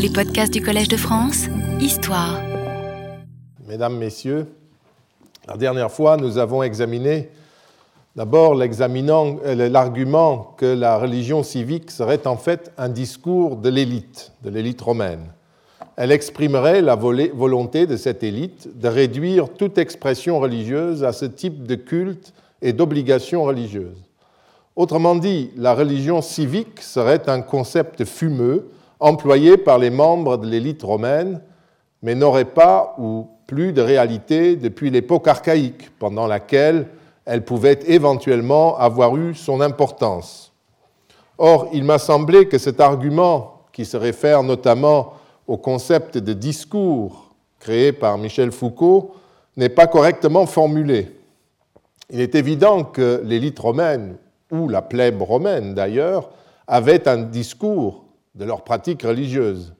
Les podcasts du Collège de France, Histoire. Mesdames, Messieurs, la dernière fois, nous avons examiné d'abord euh, l'argument que la religion civique serait en fait un discours de l'élite, de l'élite romaine. Elle exprimerait la volonté de cette élite de réduire toute expression religieuse à ce type de culte et d'obligation religieuse. Autrement dit, la religion civique serait un concept fumeux employé par les membres de l'élite romaine, mais n'aurait pas ou plus de réalité depuis l'époque archaïque, pendant laquelle elle pouvait éventuellement avoir eu son importance. Or, il m'a semblé que cet argument, qui se réfère notamment au concept de discours créé par Michel Foucault, n'est pas correctement formulé. Il est évident que l'élite romaine, ou la plèbe romaine d'ailleurs, avaient un discours de leur pratique religieuse.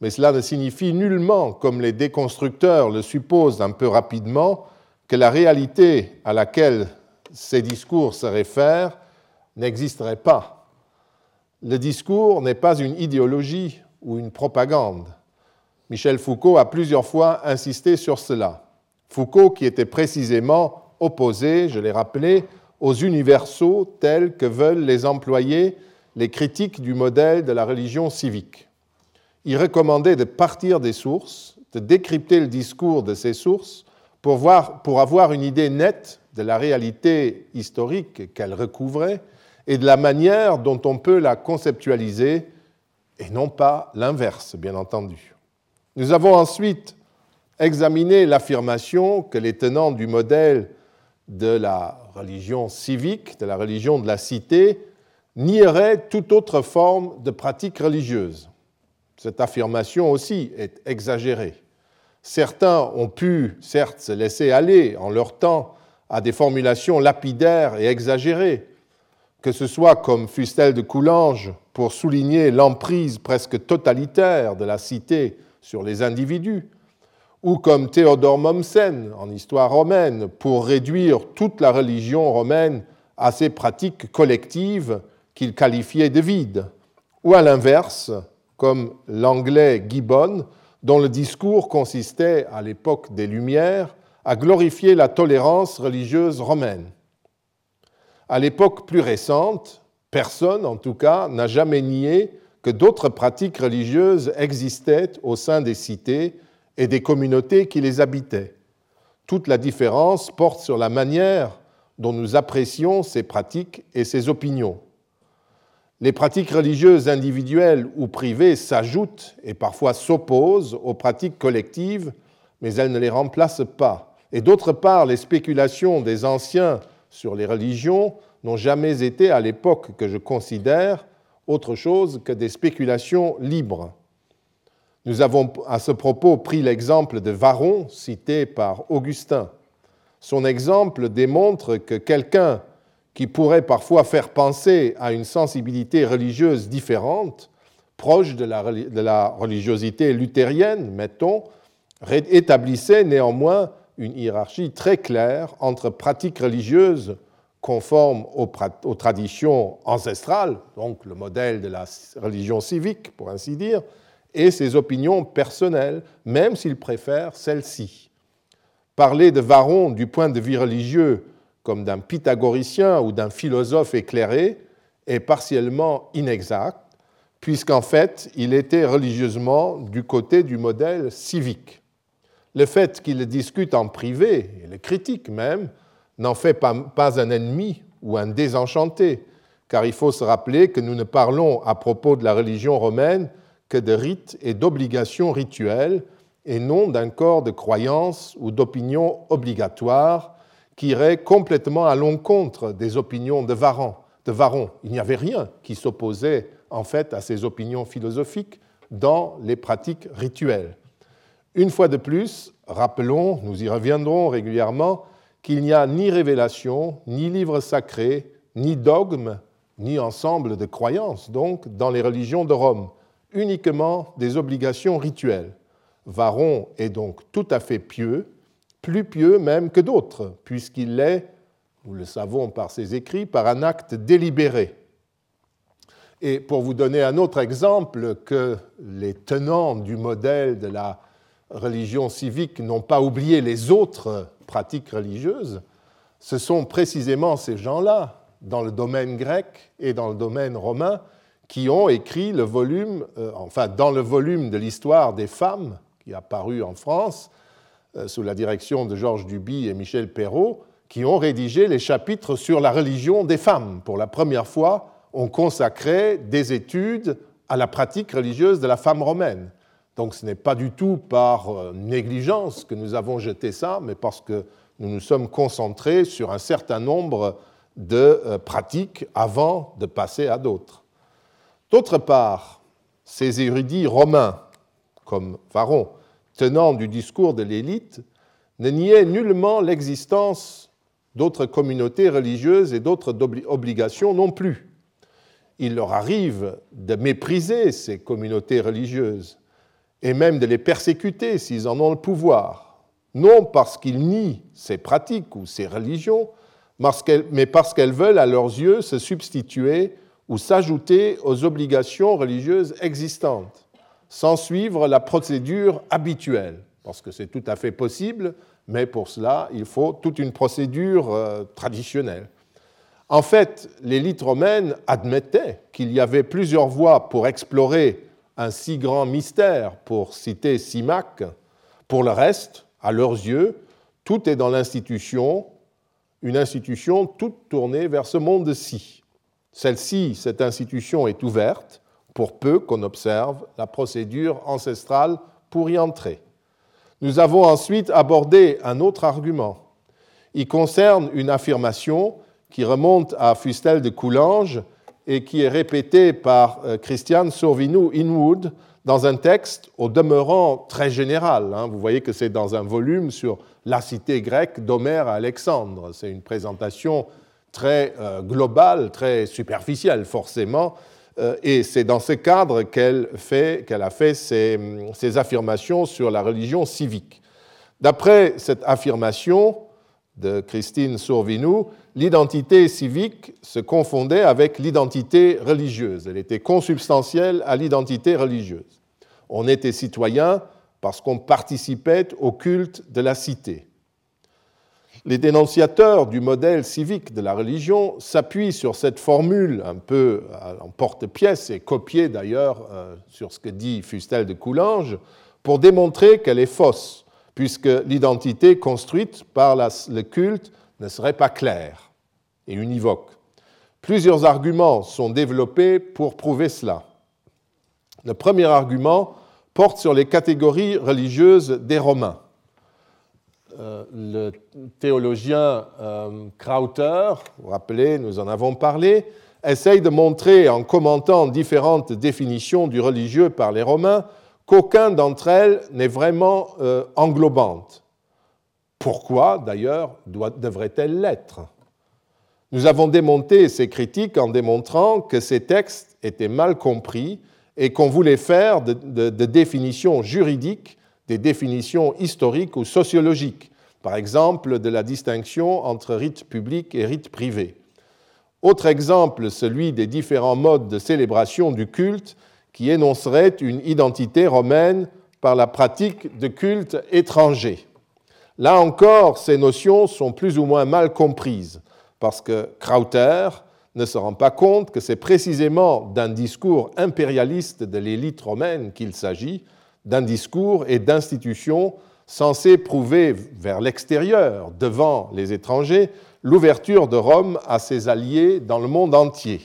Mais cela ne signifie nullement, comme les déconstructeurs le supposent un peu rapidement, que la réalité à laquelle ces discours se réfèrent n'existerait pas. Le discours n'est pas une idéologie ou une propagande. Michel Foucault a plusieurs fois insisté sur cela. Foucault qui était précisément opposé, je l'ai rappelé, aux universaux tels que veulent les employer les critiques du modèle de la religion civique. Il recommandait de partir des sources, de décrypter le discours de ces sources pour, voir, pour avoir une idée nette de la réalité historique qu'elle recouvrait et de la manière dont on peut la conceptualiser, et non pas l'inverse, bien entendu. Nous avons ensuite examiné l'affirmation que les tenants du modèle de la religion civique, de la religion de la cité, nieraient toute autre forme de pratique religieuse. Cette affirmation aussi est exagérée. Certains ont pu, certes, se laisser aller en leur temps à des formulations lapidaires et exagérées, que ce soit comme Fustel de Coulanges pour souligner l'emprise presque totalitaire de la cité sur les individus, ou comme Théodore Mommsen en histoire romaine pour réduire toute la religion romaine à ses pratiques collectives qu'il qualifiait de vides, ou à l'inverse, comme l'anglais Gibbon, dont le discours consistait à l'époque des Lumières à glorifier la tolérance religieuse romaine. À l'époque plus récente, personne, en tout cas, n'a jamais nié que d'autres pratiques religieuses existaient au sein des cités et des communautés qui les habitaient. Toute la différence porte sur la manière dont nous apprécions ces pratiques et ces opinions. Les pratiques religieuses individuelles ou privées s'ajoutent et parfois s'opposent aux pratiques collectives, mais elles ne les remplacent pas. Et d'autre part, les spéculations des anciens sur les religions n'ont jamais été, à l'époque que je considère, autre chose que des spéculations libres. Nous avons à ce propos pris l'exemple de Varron, cité par Augustin. Son exemple démontre que quelqu'un qui pourrait parfois faire penser à une sensibilité religieuse différente, proche de la, religiosité luthérienne, mettons, établissait néanmoins une hiérarchie très claire entre pratiques religieuses conformes aux, aux, traditions ancestrales, donc le modèle de la religion civique, pour ainsi dire, et ses opinions personnelles, même s'il préfère celles-ci. Parler de Varron du point de vue religieux comme d'un pythagoricien ou d'un philosophe éclairé est partiellement inexact, puisqu'en fait, il était religieusement du côté du modèle civique. Le fait qu'il discute en privé, et le critique même, n'en fait pas un ennemi ou un désenchanté, car il faut se rappeler que nous ne parlons à propos de la religion romaine que de rites et d'obligations rituelles, et non d'un corps de croyances ou d'opinions obligatoires qui irait complètement à l'encontre des opinions de Varron. De Varron. Il n'y avait rien qui s'opposait en fait à ces opinions philosophiques dans les pratiques rituelles. Une fois de plus, rappelons, nous y reviendrons régulièrement, qu'il n'y a ni révélation, ni livre sacré, ni dogme, ni ensemble de croyances, donc, dans les religions de Rome, uniquement des obligations rituelles. Varron est donc tout à fait pieux, plus pieux même que d'autres, puisqu'il l'est, nous le savons par ses écrits, par un acte délibéré. Et pour vous donner un autre exemple, que les tenants du modèle de la religion civique n'ont pas oublié les autres pratiques religieuses, ce sont précisément ces gens-là, dans le domaine grec et dans le domaine romain, qui ont écrit le volume, euh, enfin dans le volume de l'histoire des femmes, qui a paru en France, sous la direction de Georges Duby et Michel Perrault, qui ont rédigé les chapitres sur la religion des femmes. Pour la première fois, on consacrait des études à la pratique religieuse de la femme romaine. Donc ce n'est pas du tout par euh, négligence que nous avons jeté ça, mais parce que nous nous sommes concentrés sur un certain nombre de euh, pratiques avant de passer à d'autres. D'autre part, ces érudits romains, comme Varon, tenant du discours de l'élite, ne niaient nullement l'existence d'autres communautés religieuses et d'autres obligations non plus. Il leur arrive de mépriser ces communautés religieuses et même de les persécuter s'ils en ont le pouvoir, non parce qu'ils nient ces pratiques ou ces religions, mais parce qu'elles veulent à leurs yeux se substituer ou s'ajouter aux obligations religieuses existantes, sans suivre la procédure habituelle, parce que c'est tout à fait possible, mais pour cela, il faut toute une procédure euh, traditionnelle. En fait, l'élite romaine admettait qu'il y avait plusieurs voies pour explorer un si grand mystère, pour citer Simac. Pour le reste, à leurs yeux, tout est dans l'institution, une institution toute tournée vers ce monde-ci. Celle-ci, cette institution est ouverte pour peu qu'on observe la procédure ancestrale pour y entrer. Nous avons ensuite abordé un autre argument. Il concerne une affirmation qui remonte à Fustel de Coulanges et qui est répétée par euh, Christian Sorvinou Inwood dans un texte au demeurant très général. Hein. Vous voyez que c'est dans un volume sur la cité grecque d'Homère à Alexandre. C'est une présentation très euh, globale, très superficielle forcément, et c'est dans ce cadre qu'elle a fait ses, affirmations sur la religion civique. D'après cette affirmation de Christine Sourvinou, l'identité civique se confondait avec l'identité religieuse. Elle était consubstantielle à l'identité religieuse. On était citoyen parce qu'on participait au culte de la cité. Les dénonciateurs du modèle civique de la religion s'appuient sur cette formule un peu en porte-pièce et copiée d'ailleurs euh, sur ce que dit Fustel de Coulanges pour démontrer qu'elle est fausse, puisque l'identité construite par le culte ne serait pas claire et univoque. Plusieurs arguments sont développés pour prouver cela. Le premier argument porte sur les catégories religieuses des Romains. Euh, le théologien euh, Krauter, vous vous rappelez, nous en avons parlé, essaye de montrer en commentant différentes définitions du religieux par les Romains qu'aucun d'entre elles n'est vraiment euh, englobante. Pourquoi, d'ailleurs, devrait-elle l'être? Nous avons démonté ces critiques en démontrant que ces textes étaient mal compris et qu'on voulait faire de, de définitions juridiques des définitions historiques ou sociologiques, par exemple de la distinction entre rite public et rite privé. Autre exemple, celui des différents modes de célébration du culte qui énoncerait une identité romaine par la pratique de cultes étrangers. Là encore, ces notions sont plus ou moins mal comprises, parce que Krauter ne se rend pas compte que c'est précisément d'un discours impérialiste de l'élite romaine qu'il s'agit, d'un discours et d'institutions censés prouver vers l'extérieur, devant les étrangers, l'ouverture de Rome à ses alliés dans le monde entier.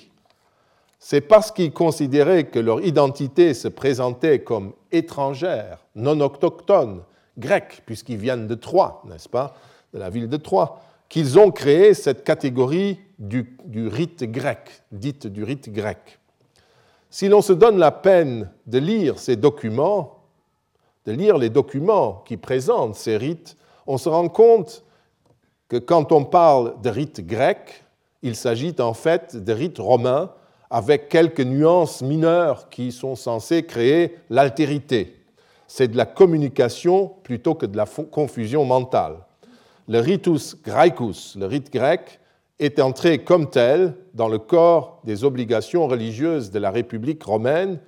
C'est parce qu'ils considéraient que leur identité se présentait comme étrangère, non autochtone, grecque, puisqu'ils viennent de Troie, n'est-ce pas, de la ville de Troie, qu'ils ont créé cette catégorie du, du rite grec, dite du rite grec. Si l'on se donne la peine de lire ces documents, de lire les documents qui présentent ces rites, on se rend compte que quand on parle de rites grecs, il s'agit en fait de rites romains avec quelques nuances mineures qui sont censées créer l'altérité. C'est de la communication plutôt que de la confusion mentale. Le ritus graecus, le rite grec, est entrée comme telle dans le corps des obligations religieuses de la République romaine,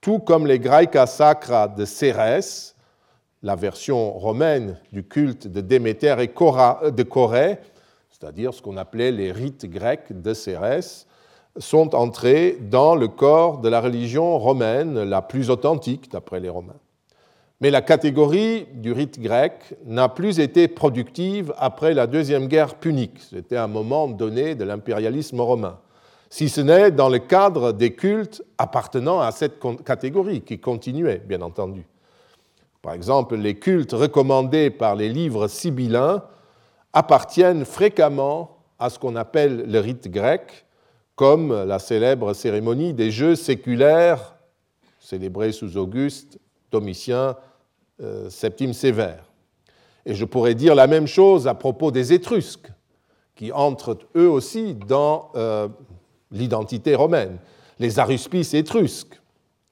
tout comme les Graeca Sacra de Cérès, la version romaine du culte de Déméter et de Corée, c'est-à-dire ce qu'on appelait les rites grecs de Cérès, sont entrés dans le corps de la religion romaine la plus authentique d'après les Romains. Mais la catégorie du rite grec n'a plus été productive après la Deuxième Guerre punique. C'était un moment donné de l'impérialisme romain. Si ce n'est dans le cadre des cultes appartenant à cette catégorie, qui continuait, bien entendu. Par exemple, les cultes recommandés par les livres sibyllins appartiennent fréquemment à ce qu'on appelle le rite grec, comme la célèbre cérémonie des Jeux séculaires célébrée sous Auguste, Domitien, euh, Septime Sévère. Et je pourrais dire la même chose à propos des Étrusques, qui entrent eux aussi dans euh, l'identité romaine. Les aruspices étrusques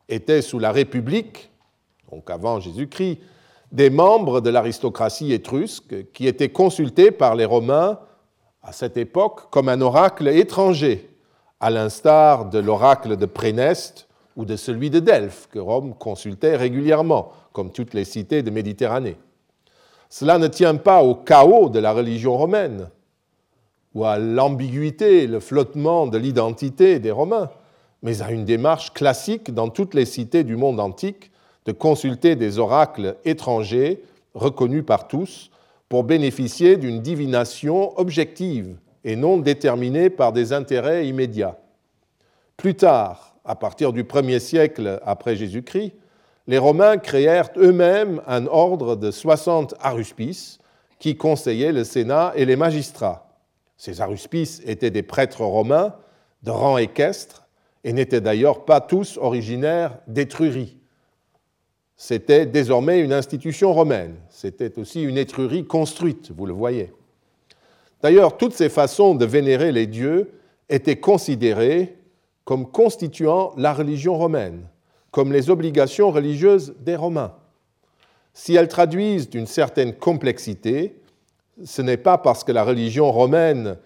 étaient sous la République, donc avant Jésus-Christ, des membres de l'aristocratie étrusque qui étaient consultés par les Romains à cette époque comme un oracle étranger à l'instar de l'oracle de Préneste ou de celui de Delphes, que Rome consultait régulièrement, comme toutes les cités de Méditerranée. Cela ne tient pas au chaos de la religion romaine, ou à l'ambiguïté, le flottement de l'identité des Romains, mais à une démarche classique dans toutes les cités du monde antique de consulter des oracles étrangers reconnus par tous pour bénéficier d'une divination objective et non déterminée par des intérêts immédiats. Plus tard, à partir du 1er siècle après Jésus-Christ, les Romains créèrent eux-mêmes un ordre de 60 aruspices qui conseillaient le Sénat et les magistrats. Ces aruspices étaient des prêtres romains de rang équestre et n'étaient d'ailleurs pas tous originaires d'Étrurie. C'était désormais une institution romaine. C'était aussi une Étrurie construite, vous le voyez. D'ailleurs, toutes ces façons de vénérer les dieux étaient considérées comme constituant la religion romaine, comme les obligations religieuses des Romains. Si elles traduisent d'une certaine complexité, ce n'est pas parce que la religion romaine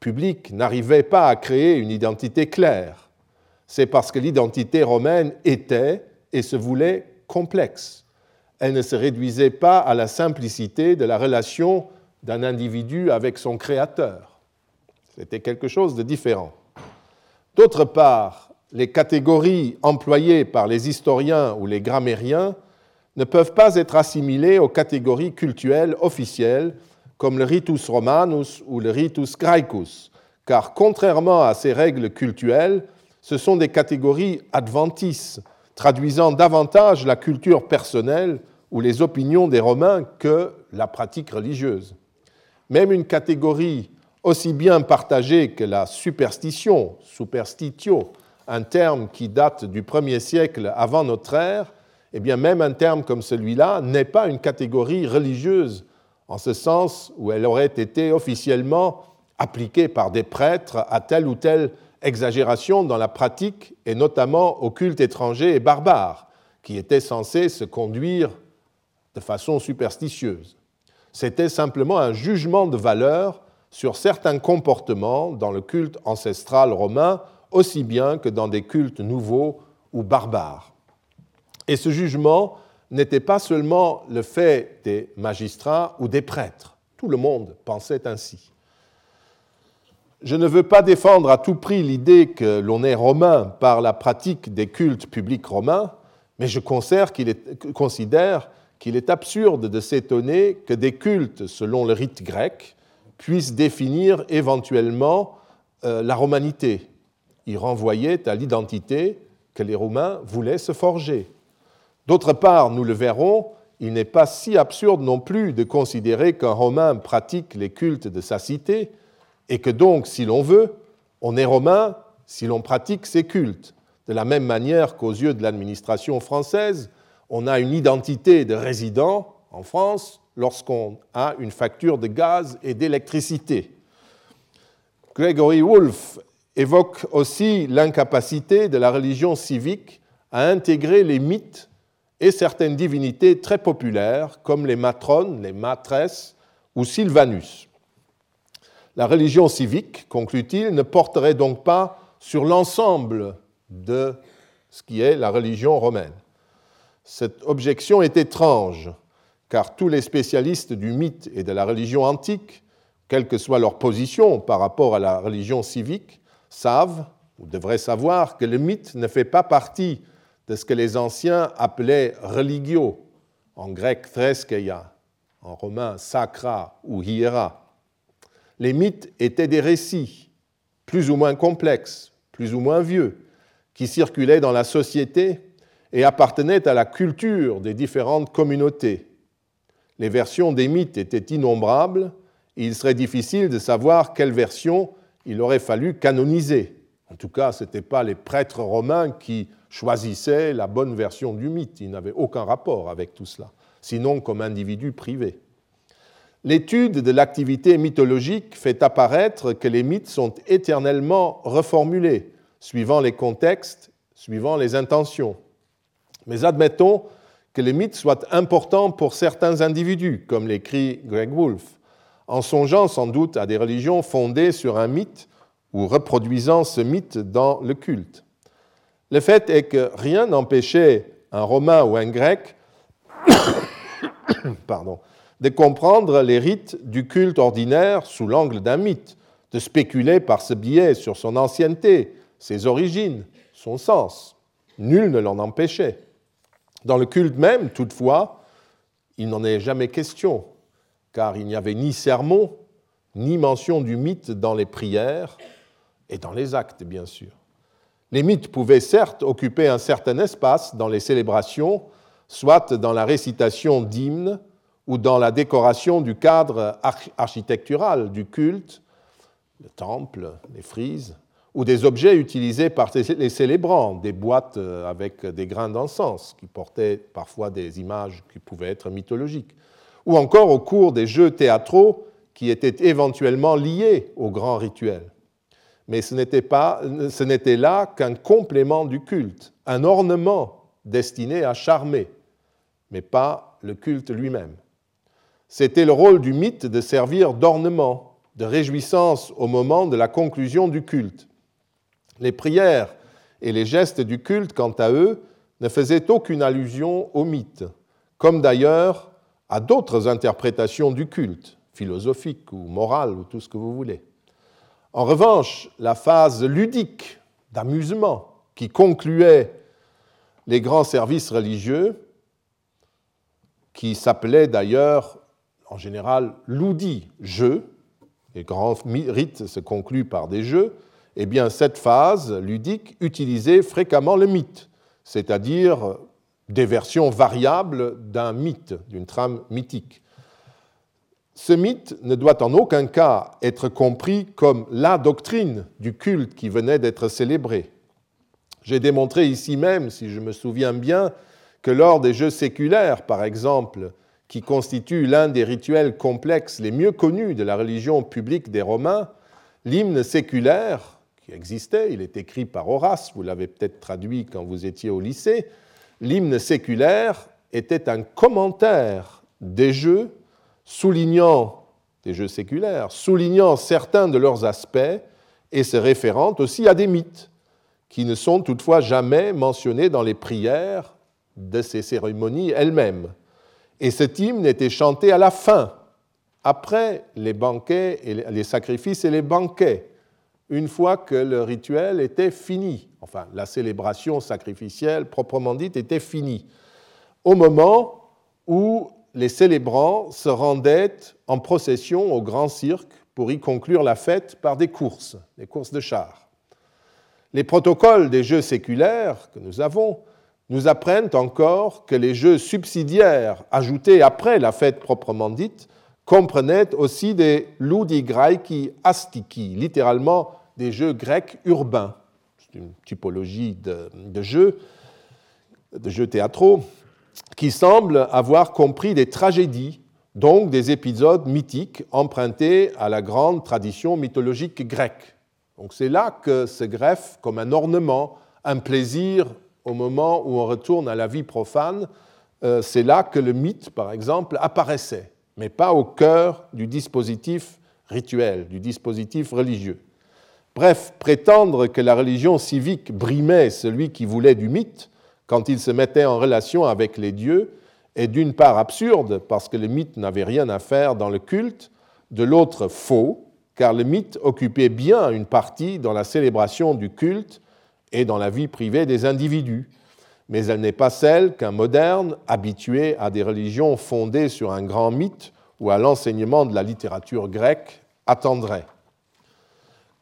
publique n'arrivait pas à créer une identité claire, c'est parce que l'identité romaine était et se voulait complexe. Elle ne se réduisait pas à la simplicité de la relation d'un individu avec son créateur. C'était quelque chose de différent. D'autre part, les catégories employées par les historiens ou les grammairiens ne peuvent pas être assimilées aux catégories cultuelles officielles comme le ritus romanus ou le ritus graecus, car contrairement à ces règles cultuelles, ce sont des catégories adventices, traduisant davantage la culture personnelle ou les opinions des Romains que la pratique religieuse. Même une catégorie aussi bien partagée que la superstition, superstitio, un terme qui date du 1er siècle avant notre ère, eh bien même un terme comme celui-là n'est pas une catégorie religieuse, en ce sens où elle aurait été officiellement appliquée par des prêtres à telle ou telle exagération dans la pratique, et notamment au culte étranger et barbare, qui était censé se conduire de façon superstitieuse. C'était simplement un jugement de valeur sur certains comportements dans le culte ancestral romain, aussi bien que dans des cultes nouveaux ou barbares. Et ce jugement n'était pas seulement le fait des magistrats ou des prêtres. Tout le monde pensait ainsi. Je ne veux pas défendre à tout prix l'idée que l'on est romain par la pratique des cultes publics romains, mais je considère qu'il est, absurde de s'étonner que des cultes selon le rite grec puissent définir éventuellement euh, la romanité. Ils renvoyaient à l'identité que les Romains voulaient se forger. D'autre part, nous le verrons, il n'est pas si absurde non plus de considérer qu'un Romain pratique les cultes de sa cité et que donc, si l'on veut, on est Romain si l'on pratique ces cultes. De la même manière qu'aux yeux de l'administration française, on a une identité de résident en France lorsqu'on a une facture de gaz et d'électricité. Gregory Wolfe évoque aussi l'incapacité de la religion civique à intégrer les mythes et certaines divinités très populaires comme les matrones, les matresses ou Sylvanus. La religion civique, conclut-il, ne porterait donc pas sur l'ensemble de ce qui est la religion romaine. Cette objection est étrange, car tous les spécialistes du mythe et de la religion antique, quelle que soit leur position par rapport à la religion civique, savent, ou devraient savoir, que le mythe ne fait pas partie de ce que les anciens appelaient religio, en grec threskeia, en romain sacra ou hiera. Les mythes étaient des récits, plus ou moins complexes, plus ou moins vieux, qui circulaient dans la société et appartenaient à la culture des différentes communautés. Les versions des mythes étaient innombrables et il serait difficile de savoir quelle version il aurait fallu canoniser. En tout cas, ce n'étaient pas les prêtres romains qui choisissaient la bonne version du mythe. Ils n'avaient aucun rapport avec tout cela, sinon comme individus privés. L'étude de l'activité mythologique fait apparaître que les mythes sont éternellement reformulés, suivant les contextes, suivant les intentions. Mais admettons que les mythes soient importants pour certains individus, comme l'écrit Greg Wolfe, en songeant sans doute à des religions fondées sur un mythe ou reproduisant ce mythe dans le culte. Le fait est que rien n'empêchait un Romain ou un Grec de comprendre les rites du culte ordinaire sous l'angle d'un mythe, de spéculer par ce biais sur son ancienneté, ses origines, son sens. Nul ne l'en empêchait. Dans le culte même, toutefois, il n'en est jamais question, car il n'y avait ni sermon, ni mention du mythe dans les prières et dans les actes, bien sûr. Les mythes pouvaient certes occuper un certain espace dans les célébrations, soit dans la récitation d'hymnes, ou dans la décoration du cadre architectural du culte, le temple, les frises, ou des objets utilisés par les célébrants, des boîtes euh, avec des grains d'encens qui portaient parfois des images qui pouvaient être mythologiques, ou encore au cours des jeux théâtraux qui étaient éventuellement liés au grand rituel. Mais ce n'était là qu'un complément du culte, un ornement destiné à charmer, mais pas le culte lui-même. C'était le rôle du mythe de servir d'ornement, de réjouissance au moment de la conclusion du culte. Les prières et les gestes du culte, quant à eux, ne faisaient aucune allusion au mythe, comme d'ailleurs à d'autres interprétations du culte, philosophiques ou morales ou tout ce que vous voulez. En revanche, la phase ludique d'amusement qui concluait les grands services religieux, qui s'appelait d'ailleurs en général l'oudi jeu, les grands rites se concluent par des jeux, eh bien cette phase ludique utilisait fréquemment le mythe, c'est-à-dire des versions variables d'un mythe, d'une trame mythique. Ce mythe ne doit en aucun cas être compris comme la doctrine du culte qui venait d'être célébré. J'ai démontré ici même, si je me souviens bien, que lors des jeux séculaires, par exemple, qui constitue l'un des rituels complexes les mieux connus de la religion publique des Romains, l'hymne séculaire, qui existait, il est écrit par Horace, vous l'avez peut-être traduit quand vous étiez au lycée, l'hymne séculaire était un commentaire des jeux, soulignant des jeux séculaires, soulignant certains de leurs aspects et se référant aussi à des mythes, qui ne sont toutefois jamais mentionnés dans les prières de ces cérémonies elles-mêmes. Et cet hymne était chanté à la fin, après les banquets, et les sacrifices et les banquets, une fois que le rituel était fini, enfin la célébration sacrificielle proprement dite était finie, au moment où les célébrants se rendaient en procession au grand cirque pour y conclure la fête par des courses, des courses de chars. Les protocoles des jeux séculaires que nous avons nous apprennent encore que les jeux subsidiaires ajoutés après la fête proprement dite comprenaient aussi des ludi graiki astiki, littéralement des jeux grecs urbains. C'est une typologie de, jeux, de jeux théâtraux, qui semblent avoir compris des tragédies, donc des épisodes mythiques empruntés à la grande tradition mythologique grecque. Donc c'est là que se greffe comme un ornement, un plaisir au moment où on retourne à la vie profane, euh, c'est là que le mythe, par exemple, apparaissait, mais pas au cœur du dispositif rituel, du dispositif religieux. Bref, prétendre que la religion civique brimait celui qui voulait du mythe quand il se mettait en relation avec les dieux est d'une part absurde parce que le mythe n'avait rien à faire dans le culte, de l'autre faux car le mythe occupait bien une partie dans la célébration du culte et dans la vie privée des individus, mais elle n'est pas celle qu'un moderne, habitué à des religions fondées sur un grand mythe ou à l'enseignement de la littérature grecque, attendrait.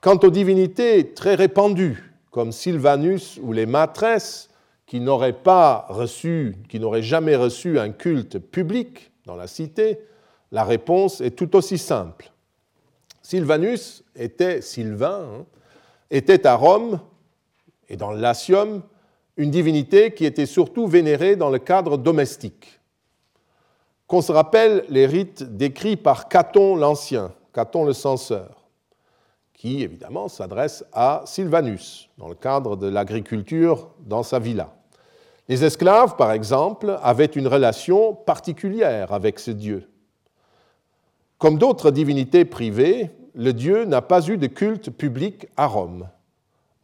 Quant aux divinités très répandues, comme Sylvanus ou les matresses, qui n'auraient pas reçu, qui n'auraient jamais reçu un culte public dans la cité, la réponse est tout aussi simple. Sylvanus était, Sylvain, hein, était à Rome et dans le une divinité qui était surtout vénérée dans le cadre domestique. Qu'on se rappelle les rites décrits par Caton l'Ancien, Caton le censeur qui évidemment s'adresse à Sylvanus dans le cadre de l'agriculture dans sa villa. Les esclaves, par exemple, avaient une relation particulière avec ce dieu. Comme d'autres divinités privées, le dieu n'a pas eu de culte public à Rome.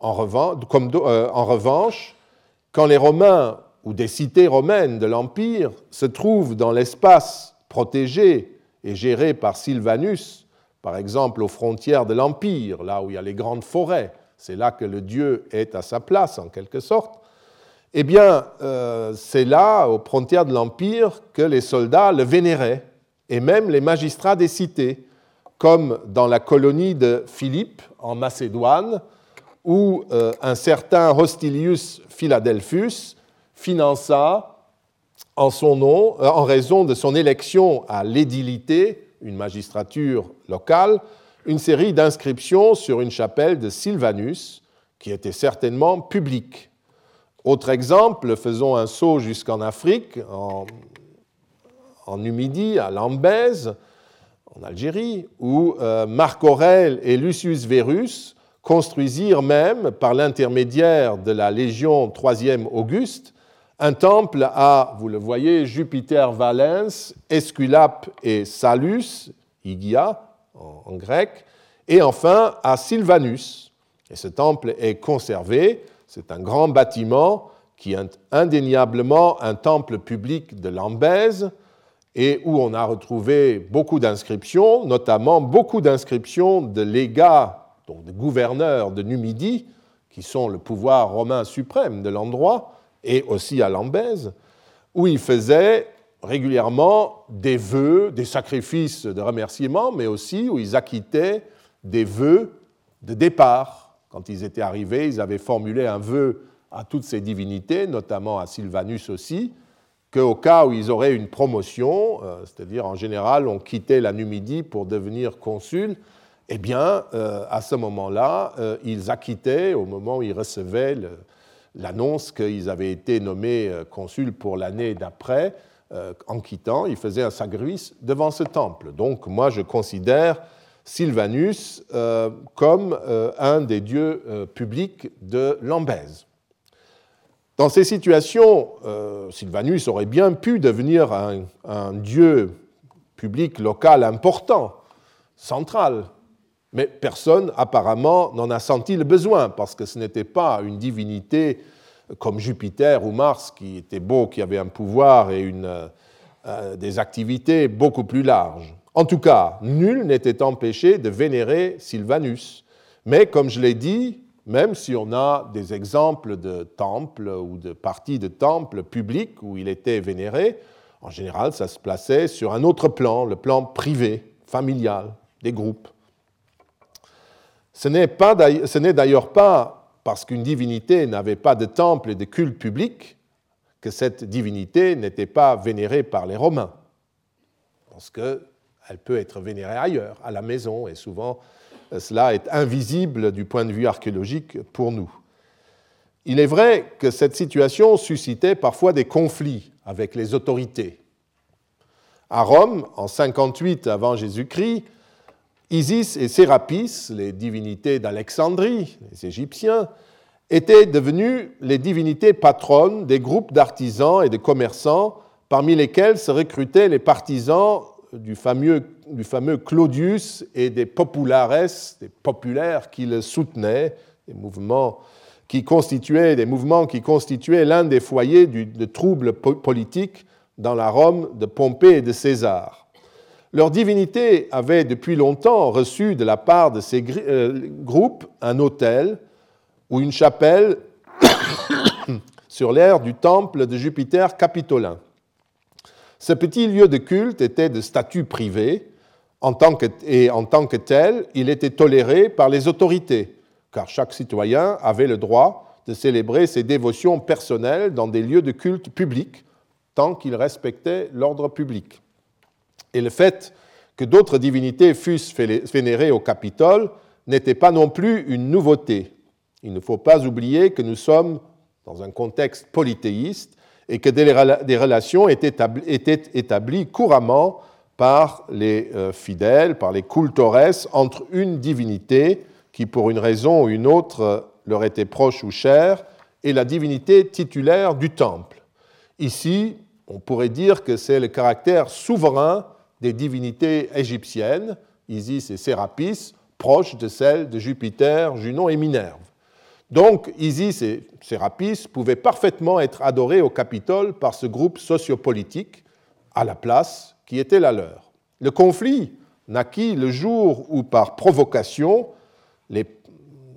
En revanche, euh, en revanche, quand les Romains ou des cités romaines de l'Empire se trouvent dans l'espace protégé et géré par Sylvanus, par exemple aux frontières de l'Empire, là où il y a les grandes forêts, c'est là que le dieu est à sa place en quelque sorte, eh bien euh, c'est là, aux frontières de l'Empire, que les soldats le vénéraient, et même les magistrats des cités, comme dans la colonie de Philippe en Macédoine, où euh, un certain Hostilius Philadelphus finança en son nom, euh, en raison de son élection à l'édilité, une magistrature locale, une série d'inscriptions sur une chapelle de Sylvanus, qui était certainement publique. Autre exemple, faisons un saut jusqu'en Afrique, en, Numidie, à Lambèse, en Algérie, où euh, Marc Aurèle et Lucius Verus construisirent même, par l'intermédiaire de la Légion troisième Auguste, un temple à, vous le voyez, Jupiter Valens, Esculape et Salus, Igia en, grec, et enfin à Sylvanus. Et ce temple est conservé, c'est un grand bâtiment qui est indéniablement un temple public de Lambèse et où on a retrouvé beaucoup d'inscriptions, notamment beaucoup d'inscriptions de légats, donc de gouverneurs de Numidie, qui sont le pouvoir romain suprême de l'endroit, et aussi à Lambèse, où ils faisaient régulièrement des vœux, des sacrifices de remerciement, mais aussi où ils acquittaient des vœux de départ. Quand ils étaient arrivés, ils avaient formulé un vœu à toutes ces divinités, notamment à Sylvanus aussi, qu'au cas où ils auraient une promotion, euh, c'est-à-dire en général on quittait la Numidie pour devenir consul, eh bien euh, à ce moment-là, euh, ils acquittaient, au moment où ils recevaient l'annonce qu'ils avaient été nommés consuls pour l'année d'après, en quittant, ils faisaient un sacrifice devant ce temple. Donc moi, je considère Sylvanus euh, comme un des dieux publics de Lambèse. Dans ces situations, Sylvanus aurait bien pu devenir un dieu public local important, central, mais personne, apparemment, n'en a senti le besoin, parce que ce n'était pas une divinité comme Jupiter ou Mars, qui était beau, qui avait un pouvoir et euh, des activités beaucoup plus larges. En tout cas, nul n'était empêché de vénérer Sylvanus. Mais comme je l'ai dit, même si on a des exemples de temples ou de parties de temples publics où il était vénéré, en général, ça se plaçait sur un autre plan, le plan privé, familial, des groupes. Ce n'est d'ailleurs pas parce qu'une divinité n'avait pas de temple et de culte public que cette divinité n'était pas vénérée par les Romains. Parce qu'elle peut être vénérée ailleurs, à la maison, et souvent euh, cela est invisible du point de vue archéologique pour nous. Il est vrai que cette situation suscitait parfois des conflits avec les autorités. À Rome, en 58 avant Jésus-Christ, Isis et Sérapis, les divinités d'Alexandrie, les Égyptiens, étaient devenues les divinités patronnes des groupes d'artisans et de commerçants parmi lesquels se recrutaient les partisans du fameux, du fameux Claudius et des populares, des populaires qui le soutenaient, des mouvements qui constituaient, des mouvements qui constituaient l'un des foyers de troubles politiques dans la Rome de Pompée et de César. Leur divinité avait depuis longtemps reçu de la part de ces euh, groupes un autel ou une chapelle sur l'aire du temple de Jupiter capitolin. Ce petit lieu de culte était de statut privé, en et en tant que tel, il était toléré par les autorités, car chaque citoyen avait le droit de célébrer ses dévotions personnelles dans des lieux de culte publics, tant qu'il respectait l'ordre public. Et le fait que d'autres divinités fussent vénérées au Capitole n'était pas non plus une nouveauté. Il ne faut pas oublier que nous sommes dans un contexte polythéiste et que des relations étaient établies couramment par les euh, fidèles, par les cultores, entre une divinité qui, pour une raison ou une autre, leur était proche ou chère, et la divinité titulaire du temple. Ici, on pourrait dire que c'est le caractère souverain des divinités égyptiennes, Isis et Sérapis, proches de celles de Jupiter, Junon et Minerve. Donc Isis et Sérapis pouvaient parfaitement être adorés au Capitole par ce groupe sociopolitique à la place qui était la leur. Le conflit naquit le jour où, par provocation,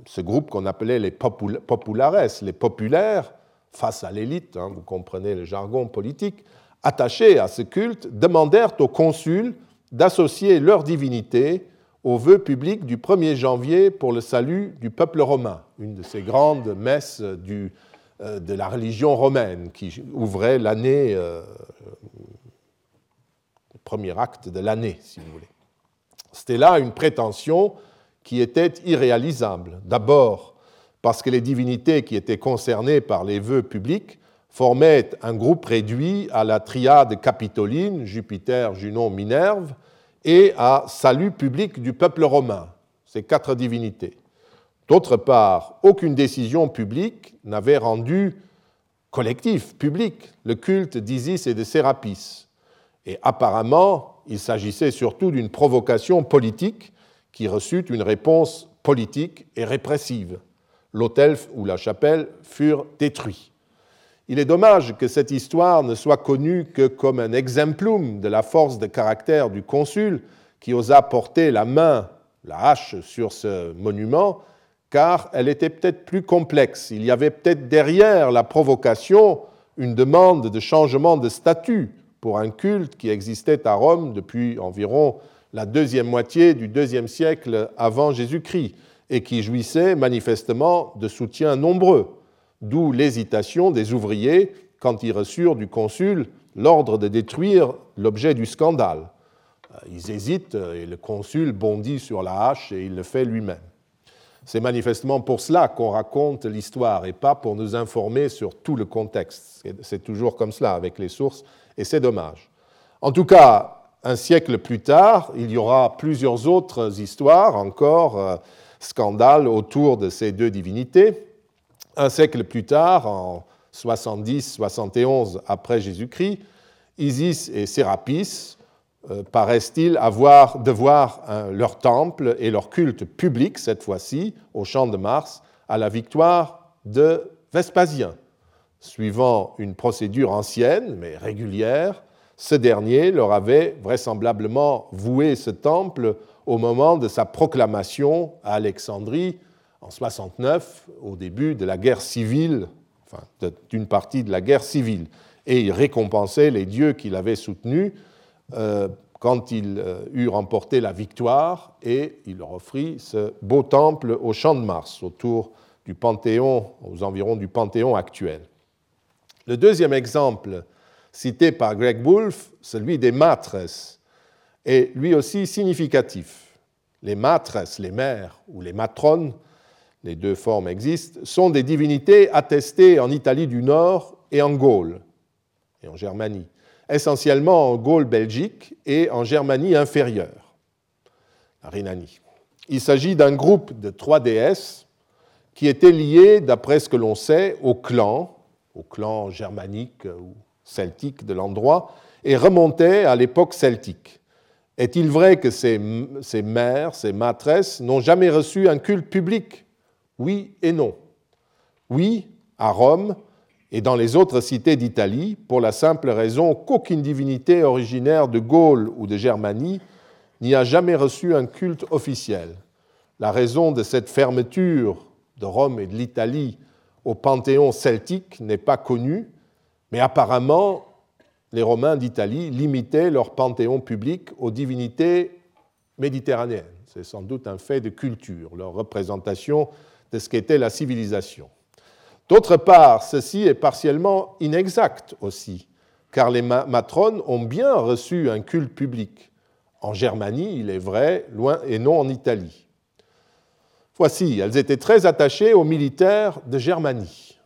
ce groupe qu'on appelait les populares, les populaires, face à l'élite, hein, vous comprenez le jargon politique, attachés à ce culte, demandèrent au consul d'associer leur divinité au vœu public du 1er janvier pour le salut du peuple romain, une de ces grandes messes euh, de la religion romaine qui ouvrait l'année, euh, le premier acte de l'année, si vous voulez. C'était là une prétention qui était irréalisable. D'abord parce que les divinités qui étaient concernées par les vœux publics formaient un groupe réduit à la triade capitoline, Jupiter, Junon, Minerve, et à salut public du peuple romain, ces quatre divinités. D'autre part, aucune décision publique n'avait rendu collectif, public, le culte d'Isis et de Sérapis. Et apparemment, il s'agissait surtout d'une provocation politique qui reçut une réponse politique et répressive. L'autel ou la chapelle furent détruits. Il est dommage que cette histoire ne soit connue que comme un exemplum de la force de caractère du consul qui osa porter la main, la hache sur ce monument, car elle était peut-être plus complexe. Il y avait peut-être derrière la provocation une demande de changement de statut pour un culte qui existait à Rome depuis environ la deuxième moitié du deuxième siècle avant Jésus-Christ et qui jouissait manifestement de soutiens nombreux d'où l'hésitation des ouvriers quand ils reçurent du consul l'ordre de détruire l'objet du scandale. Euh, ils hésitent et le consul bondit sur la hache et il le fait lui-même. C'est manifestement pour cela qu'on raconte l'histoire et pas pour nous informer sur tout le contexte. C'est toujours comme cela avec les sources et c'est dommage. En tout cas, un siècle plus tard, il y aura plusieurs autres histoires encore, euh, scandales autour de ces deux divinités un siècle plus tard, en 70-71 après Jésus-Christ, Isis et Sérapis euh, paraissent-ils avoir devoir leur temple et leur culte public, cette fois-ci, au champ de Mars, à la victoire de Vespasien. Suivant une procédure ancienne, mais régulière, ce dernier leur avait vraisemblablement voué ce temple au moment de sa proclamation à Alexandrie en 69, au début de la guerre civile, enfin, d'une partie de la guerre civile. Et il récompensait les dieux qu'il avait soutenus euh, quand il euh, eut remporté la victoire, et il leur offrit ce beau temple au champ de Mars, autour du Panthéon, aux environs du Panthéon actuel. Le deuxième exemple cité par Greg Wolfe, celui des matres, est lui aussi significatif. Les matres, les mères ou les matrones, les deux formes existent, sont des divinités attestées en Italie du Nord et en Gaule, et en Germanie, essentiellement en Gaule belgique et en Germanie inférieure, la Rhénanie. Il s'agit d'un groupe de trois déesses qui étaient liées, d'après ce que l'on sait, au clan, au clan germanique ou celtique de l'endroit, et remontaient à l'époque celtique. Est-il vrai que ces, ces mères, ces maîtresses n'ont jamais reçu un culte public Oui et non. Oui, à Rome et dans les autres cités d'Italie, pour la simple raison qu'aucune divinité originaire de Gaule ou de Germanie n'y a jamais reçu un culte officiel. La raison de cette fermeture de Rome et de l'Italie au panthéon celtique n'est pas connue, mais apparemment, les Romains d'Italie limitaient leur panthéon public aux divinités méditerranéennes. C'est sans doute un fait de culture, leur représentation de ce qu'était la civilisation. D'autre part, ceci est partiellement inexact aussi, car les matrones ont bien reçu un culte public. En Germanie, il est vrai, loin et non en Italie. Voici, elles étaient très attachées aux militaires de Germanie.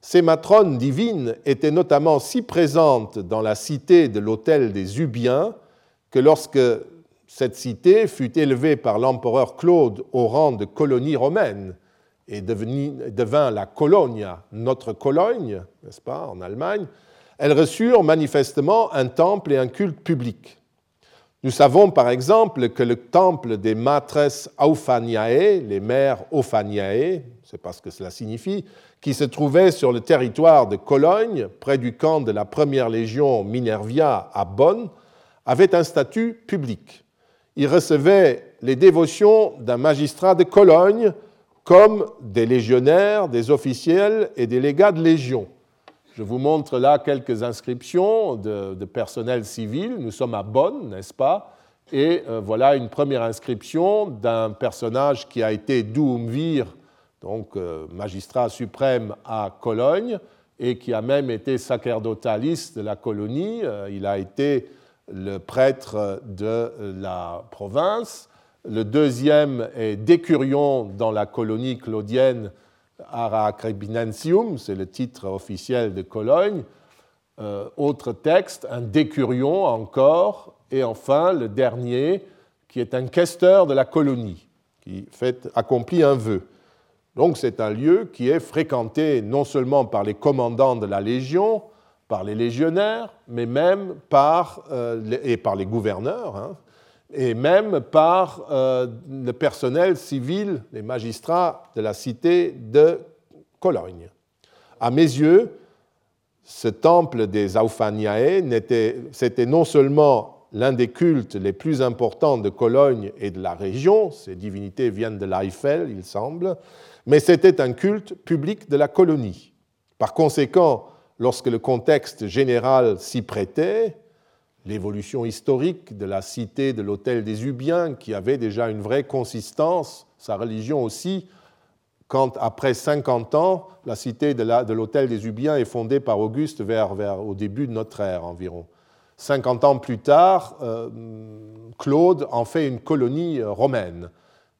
Ces matrones divines étaient notamment si présentes dans la cité de l'hôtel des Ubiens que lorsque cette cité fut élevée par l'empereur Claude au rang de colonie romaine et devint la Colonia, notre Cologne, n'est-ce pas, en Allemagne, elles reçurent manifestement un temple et un culte public. Nous savons par exemple que le temple des matres Aufaniae, les mères Aufaniae, c'est pas ce que cela signifie, qui se trouvait sur le territoire de Cologne, près du camp de la première légion Minervia à Bonn, avait un statut public. Il recevait les dévotions d'un magistrat de Cologne comme des légionnaires, des officiels et des légats de légion. Je vous montre là quelques inscriptions de, personnel civil. Nous sommes à Bonn, n'est-ce pas? Et euh, voilà une première inscription d'un personnage qui a été Doumvir, donc euh, magistrat suprême à Cologne, et qui a même été sacerdotaliste de la colonie. Euh, il a été le prêtre de la province. Le deuxième est Décurion dans la colonie claudienne Aracrebinensium, c'est le titre officiel de Cologne. Euh, autre texte, un décurion encore, et enfin le dernier, qui est un questeur de la colonie, qui fait, accomplit un vœu. Donc c'est un lieu qui est fréquenté non seulement par les commandants de la Légion, par les légionnaires, mais même par, euh, et par les gouverneurs, hein, et même par euh, le personnel civil, les magistrats de la cité de Cologne. À mes yeux, ce temple des Aufaniae, c'était non seulement l'un des cultes les plus importants de Cologne et de la région, ces divinités viennent de l'Eiffel, il semble, mais c'était un culte public de la colonie. Par conséquent, lorsque le contexte général s'y prêtait, l'évolution historique de la cité de l'hôtel des Ubiens, qui avait déjà une vraie consistance, sa religion aussi, quand après 50 ans, la cité de l'hôtel des Ubiens est fondée par Auguste vers, vers, au début de notre ère environ. 50 ans plus tard, euh, Claude en fait une colonie romaine.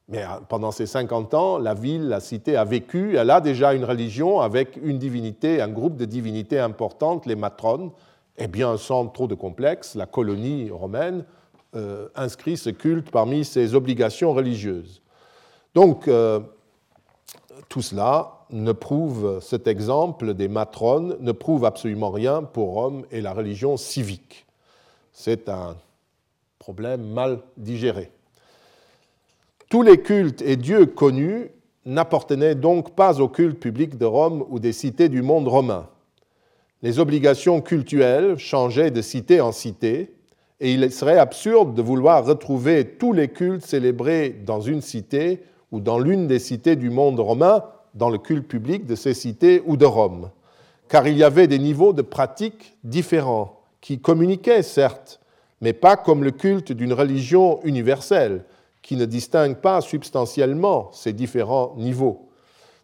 Mais euh, pendant ces 50 ans, la ville, la cité a vécu, elle a déjà une religion avec une divinité, un groupe de divinités importantes, les matrones, eh bien, sans trop de complexe, la colonie romaine euh, inscrit ce culte parmi ses obligations religieuses. Donc, euh, tout cela ne prouve, cet exemple des matrones ne prouve absolument rien pour Rome et la religion civique. C'est un problème mal digéré. Tous les cultes et dieux connus n'appartenaient donc pas au culte public de Rome ou des cités du monde romain les obligations cultuelles changeaient de cité en cité, et il serait absurde de vouloir retrouver tous les cultes célébrés dans une cité ou dans l'une des cités du monde romain, dans le culte public de ces cités ou de Rome, car il y avait des niveaux de pratiques différents, qui communiquaient certes, mais pas comme le culte d'une religion universelle, qui ne distingue pas substantiellement ces différents niveaux.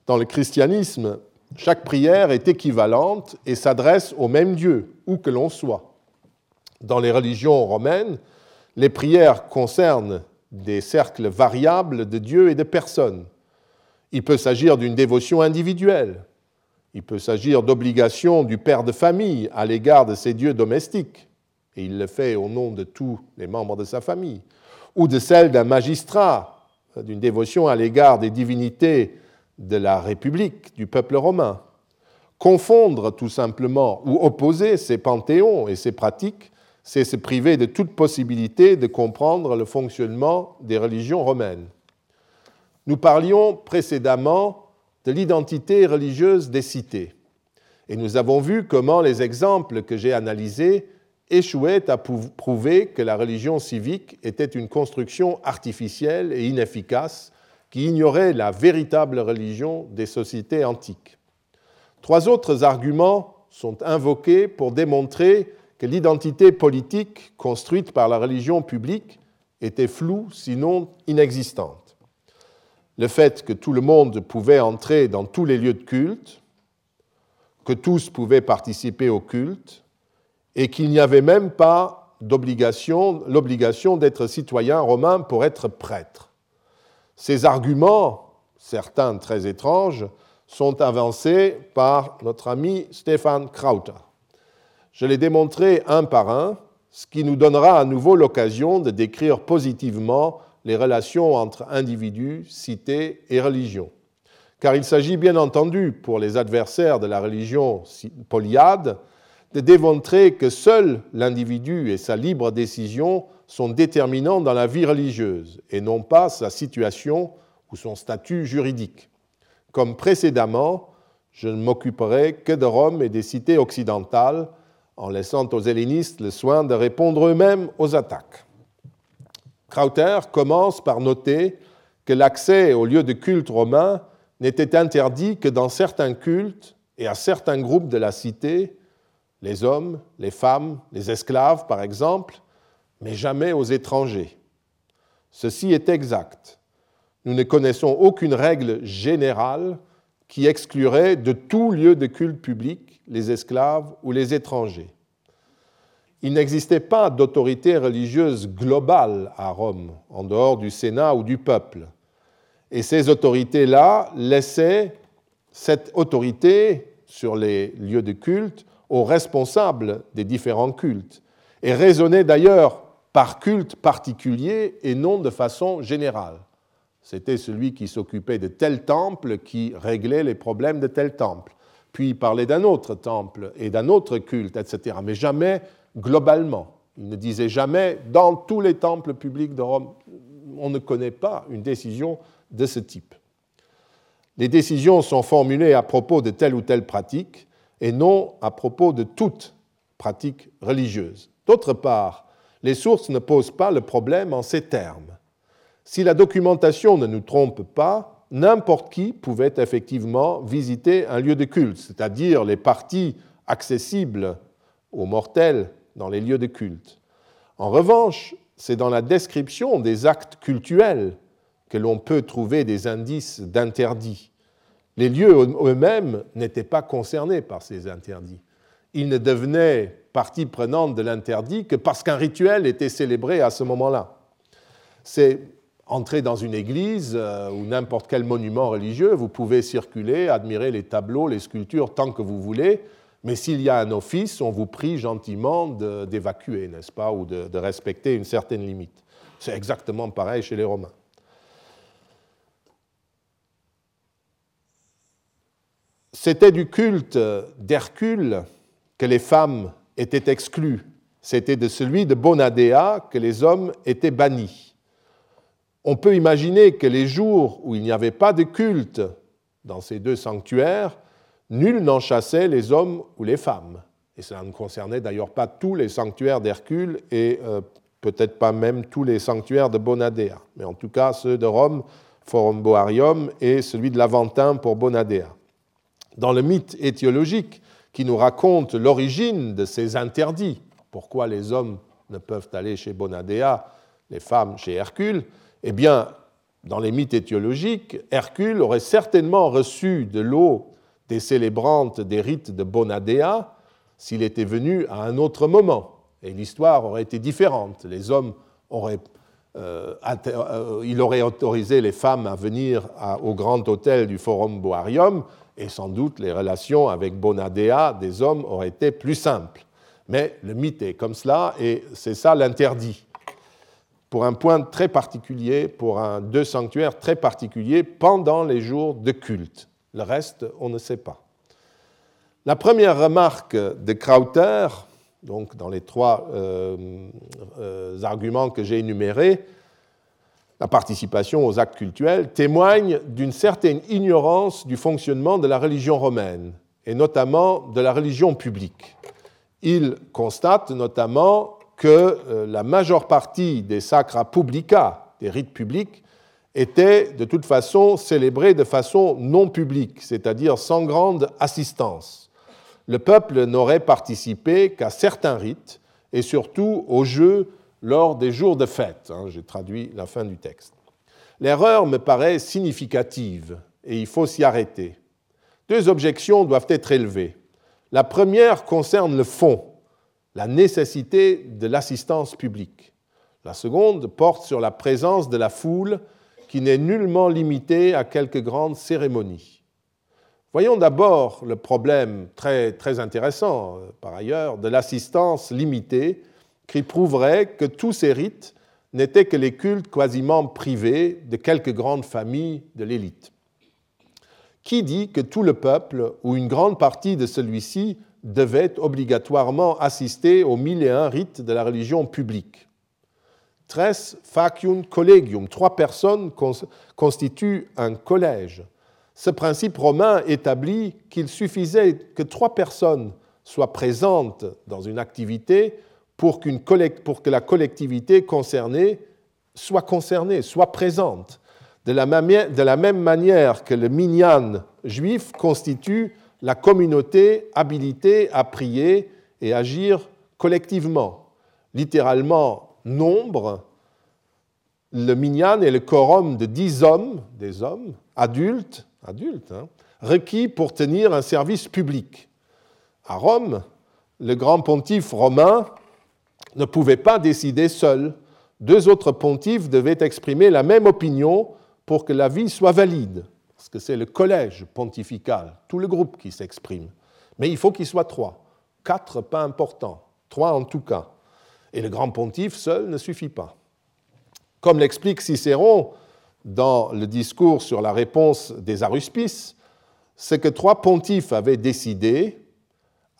Dans le christianisme, chaque prière est équivalente et s'adresse au même Dieu, où que l'on soit. Dans les religions romaines, les prières concernent des cercles variables de dieux et de personnes. Il peut s'agir d'une dévotion individuelle, il peut s'agir d'obligations du père de famille à l'égard de ses dieux domestiques, et il le fait au nom de tous les membres de sa famille, ou de celle d'un magistrat, d'une dévotion à l'égard des divinités de la République, du peuple romain. Confondre tout simplement ou opposer ces panthéons et ces pratiques, c'est se priver de toute possibilité de comprendre le fonctionnement des religions romaines. Nous parlions précédemment de l'identité religieuse des cités, et nous avons vu comment les exemples que j'ai analysés échouaient à prouver que la religion civique était une construction artificielle et inefficace qui ignorait la véritable religion des sociétés antiques. Trois autres arguments sont invoqués pour démontrer que l'identité politique construite par la religion publique était floue, sinon inexistante. Le fait que tout le monde pouvait entrer dans tous les lieux de culte, que tous pouvaient participer au culte, et qu'il n'y avait même pas l'obligation d'être citoyen romain pour être prêtre. Ces arguments, certains très étranges, sont avancés par notre ami Stéphane Krauter. Je les démontrerai un par un, ce qui nous donnera à nouveau l'occasion de décrire positivement les relations entre individus, cités et religion. Car il s'agit bien entendu, pour les adversaires de la religion polyade, de démontrer que seul l'individu et sa libre décision sont déterminants dans la vie religieuse et non pas sa situation ou son statut juridique. Comme précédemment, je ne m'occuperai que de Rome et des cités occidentales, en laissant aux hellénistes le soin de répondre eux-mêmes aux attaques. Krauter commence par noter que l'accès aux lieux de culte romains n'était interdit que dans certains cultes et à certains groupes de la cité, les hommes, les femmes, les esclaves par exemple, mais jamais aux étrangers. Ceci est exact. Nous ne connaissons aucune règle générale qui exclurait de tout lieu de culte public les esclaves ou les étrangers. Il n'existait pas d'autorité religieuse globale à Rome, en dehors du Sénat ou du peuple. Et ces autorités-là laissaient cette autorité sur les lieux de culte aux responsables des différents cultes, et raisonnaient d'ailleurs par culte particulier et non de façon générale. C'était celui qui s'occupait de tel temple qui réglait les problèmes de tel temple, puis il parlait d'un autre temple et d'un autre culte, etc. Mais jamais globalement. Il ne disait jamais dans tous les temples publics de Rome, on ne connaît pas une décision de ce type. Les décisions sont formulées à propos de telle ou telle pratique et non à propos de toute pratique religieuse. D'autre part, les sources ne posent pas le problème en ces termes. Si la documentation ne nous trompe pas, n'importe qui pouvait effectivement visiter un lieu de culte, c'est-à-dire les parties accessibles aux mortels dans les lieux de culte. En revanche, c'est dans la description des actes cultuels que l'on peut trouver des indices d'interdits. Les lieux eux-mêmes n'étaient pas concernés par ces interdits. Ils ne devenaient partie prenante de l'interdit que parce qu'un rituel était célébré à ce moment-là. C'est entrer dans une église euh, ou n'importe quel monument religieux, vous pouvez circuler, admirer les tableaux, les sculptures tant que vous voulez, mais s'il y a un office, on vous prie gentiment d'évacuer, n'est-ce pas, ou de respecter une certaine limite. C'est exactement pareil chez les Romains. C'était du culte d'Hercule que les femmes était exclu. C'était de celui de Bonadea que les hommes étaient bannis. On peut imaginer que les jours où il n'y avait pas de culte dans ces deux sanctuaires, nul n'en chassait les hommes ou les femmes. Et cela ne concernait d'ailleurs pas tous les sanctuaires d'Hercule et euh, peut-être pas même tous les sanctuaires de Bonadea, mais en tout cas ceux de Rome, Forum Boarium, et celui de l'Aventin pour Bonadea. Dans le mythe étiologique, qui nous raconte l'origine de ces interdits. Pourquoi les hommes ne peuvent aller chez Bonadea, les femmes chez Hercule? Eh bien, dans les mythes étiologiques, Hercule aurait certainement reçu de l'eau des célébrantes des rites de Bonadea s'il était venu à un autre moment. Et l'histoire aurait été différente. Les hommes auraient, euh, euh, il aurait autorisé les femmes à venir au grand hôtel du Forum Boarium et sans doute les relations avec Bonadea des hommes auraient été plus simples. Mais le mythe est comme cela, et c'est ça l'interdit. Pour un point très particulier, pour un deux sanctuaires très particuliers, pendant les jours de culte. Le reste, on ne sait pas. La première remarque de Krauter, donc dans les trois arguments que j'ai énumérés, la participation aux actes cultuels, témoigne d'une certaine ignorance du fonctionnement de la religion romaine, et notamment de la religion publique. Il constate notamment que euh, la majeure partie des sacra publica, des rites publics, étaient de toute façon célébrés de façon non publique, c'est-à-dire sans grande assistance. Le peuple n'aurait participé qu'à certains rites et surtout aux jeux lors des jours de fête. Hein, j'ai traduit la fin du texte. L'erreur me paraît significative et il faut s'y arrêter. Deux objections doivent être élevées. La première concerne le fond, la nécessité de l'assistance publique. La seconde porte sur la présence de la foule qui n'est nullement limitée à quelques grandes cérémonies. Voyons d'abord le problème très, très intéressant, euh, par ailleurs, de l'assistance limitée qui prouverait que tous ces rites n'étaient que les cultes quasiment privés de quelques grandes familles de l'élite. Qui dit que tout le peuple ou une grande partie de celui-ci devait obligatoirement assister aux mille et un rites de la religion publique? Tres facium collegium, trois personnes constituent un collège. Ce principe romain établit qu'il suffisait que trois personnes soient présentes dans une activité pour, que la collectivité concernée soit concernée, soit présente. De la, de la même manière que le minyan juif constitue la communauté habilitée à prier et agir collectivement. Littéralement, nombre, le minyan est le quorum de dix hommes, des hommes, adultes, adultes hein, requis pour tenir un service public. À Rome, le grand pontife romain ne pouvait pas décider seul. Deux autres pontifes devaient exprimer la même opinion pour que la vie soit valide, parce que c'est le collège pontifical, tout le groupe qui s'exprime. Mais il faut qu'il soit trois. Quatre, pas important. Trois en tout cas. Et le grand pontife seul ne suffit pas. Comme l'explique Cicéron dans le discours sur la réponse des aruspices, ce que trois pontifes avaient décidé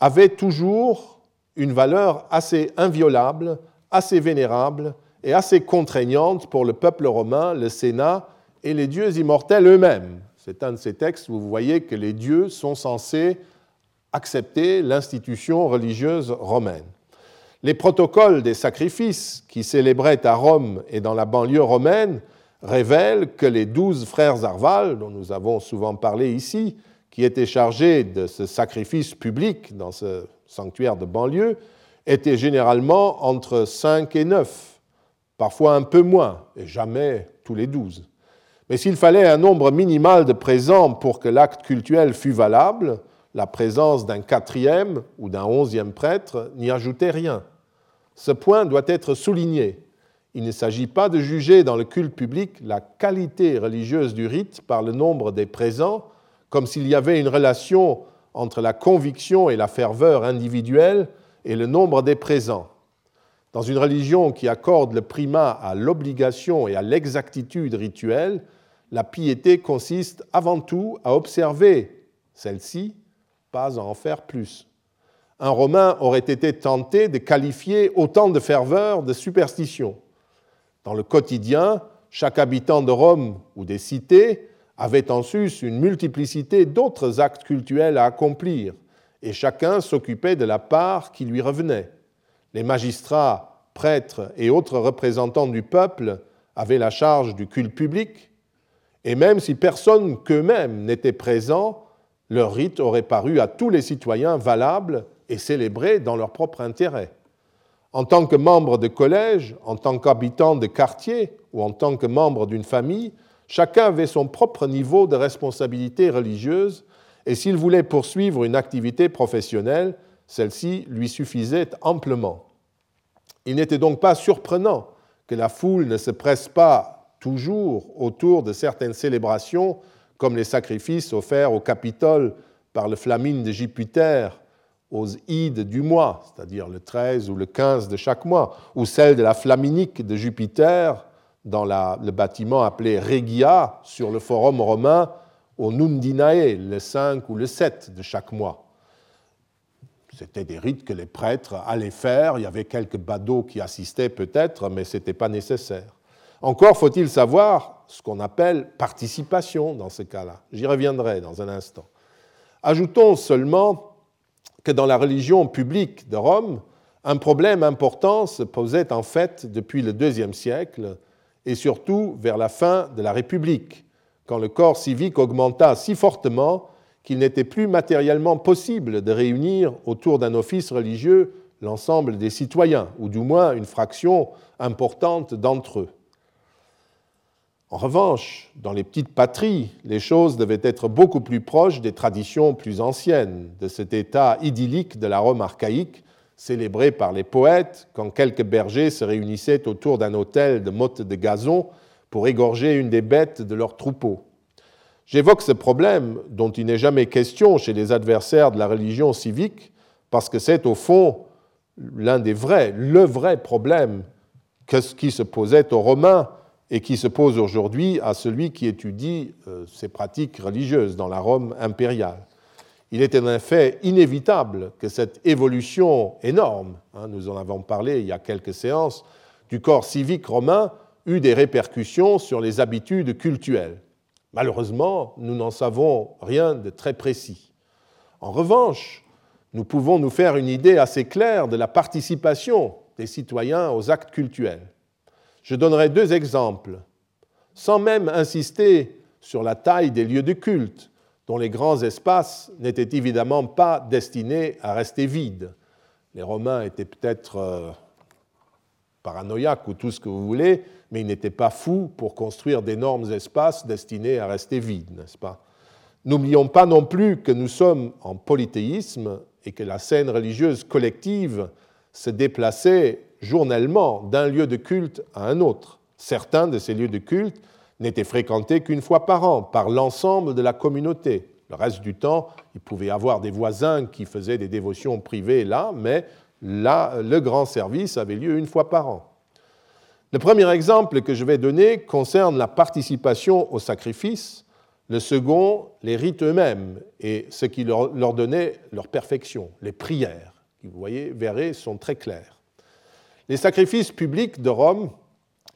avait toujours une valeur assez inviolable, assez vénérable et assez contraignante pour le peuple romain, le Sénat et les dieux immortels eux-mêmes. C'est un de ces textes où vous voyez que les dieux sont censés accepter l'institution religieuse romaine. Les protocoles des sacrifices qui célébraient à Rome et dans la banlieue romaine révèlent que les douze frères Arval, dont nous avons souvent parlé ici, qui étaient chargés de ce sacrifice public dans ce sanctuaires de banlieue, étaient généralement entre 5 et 9, parfois un peu moins, et jamais tous les 12. Mais s'il fallait un nombre minimal de présents pour que l'acte cultuel fût valable, la présence d'un quatrième ou d'un onzième prêtre n'y ajoutait rien. Ce point doit être souligné. Il ne s'agit pas de juger dans le culte public la qualité religieuse du rite par le nombre des présents, comme s'il y avait une relation entre la conviction et la ferveur individuelle et le nombre des présents. Dans une religion qui accorde le primat à l'obligation et à l'exactitude rituelle, la piété consiste avant tout à observer celle-ci, pas à en faire plus. Un Romain aurait été tenté de qualifier autant de ferveur de superstition. Dans le quotidien, chaque habitant de Rome ou des cités avait en sus une multiplicité d'autres actes cultuels à accomplir, et chacun s'occupait de la part qui lui revenait. Les magistrats, prêtres et autres représentants du peuple avaient la charge du culte public, et même si personne qu'eux-mêmes n'était présent, leur rite aurait paru à tous les citoyens valable et célébré dans leur propre intérêt. En tant que membre de collège, en tant qu'habitant de quartier ou en tant que membre d'une famille, Chacun avait son propre niveau de responsabilité religieuse et s'il voulait poursuivre une activité professionnelle, celle-ci lui suffisait amplement. Il n'était donc pas surprenant que la foule ne se presse pas toujours autour de certaines célébrations comme les sacrifices offerts au Capitole par le flamine de Jupiter aux ides du mois, c'est-à-dire le 13 ou le 15 de chaque mois, ou celle de la flaminique de Jupiter dans le bâtiment appelé Regia sur le forum romain au Nundinae, le 5 ou le 7 de chaque mois. C'était des rites que les prêtres allaient faire. Il y avait quelques badauds qui assistaient peut-être, mais ce n'était pas nécessaire. Encore faut-il savoir ce qu'on appelle participation dans ce cas-là. J'y reviendrai dans un instant. Ajoutons seulement que dans la religion publique de Rome, un problème important se posait en fait depuis le deuxième siècle et surtout vers la fin de la République, quand le corps civique augmenta si fortement qu'il n'était plus matériellement possible de réunir autour d'un office religieux l'ensemble des citoyens, ou du moins une fraction importante d'entre eux. En revanche, dans les petites patries, les choses devaient être beaucoup plus proches des traditions plus anciennes, de cet état idyllique de la Rome archaïque, célébré par les poètes quand quelques bergers se réunissaient autour d'un autel de mottes de gazon pour égorger une des bêtes de leur troupeau. J'évoque ce problème dont il n'est jamais question chez les adversaires de la religion civique, parce que c'est au fond l'un des vrais, le vrai problème qui se posait aux Romains et qui se pose aujourd'hui à celui qui étudie euh, ces pratiques religieuses dans la Rome impériale. Il est en effet inévitable que cette évolution énorme, hein, nous en avons parlé il y a quelques séances, du corps civique romain eut des répercussions sur les habitudes cultuelles. Malheureusement, nous n'en savons rien de très précis. En revanche, nous pouvons nous faire une idée assez claire de la participation des citoyens aux actes cultuels. Je donnerai deux exemples, sans même insister sur la taille des lieux de culte, dont les grands espaces n'étaient évidemment pas destinés à rester vides. Les Romains étaient peut-être euh, paranoïaques ou tout ce que vous voulez, mais ils n'étaient pas fous pour construire d'énormes espaces destinés à rester vides, n'est-ce pas? N'oublions pas non plus que nous sommes en polythéisme et que la scène religieuse collective se déplaçait journellement d'un lieu de culte à un autre. Certains de ces lieux de culte n'étaient fréquentés qu'une fois par an par l'ensemble de la communauté. Le reste du temps, il pouvait y avoir des voisins qui faisaient des dévotions privées là, mais là, le grand service avait lieu une fois par an. Le premier exemple que je vais donner concerne la participation au sacrifice, le second, les rites eux-mêmes et ce qui leur, donnait leur perfection, les prières, qui, vous voyez, verrez, sont très claires. Les sacrifices publics de Rome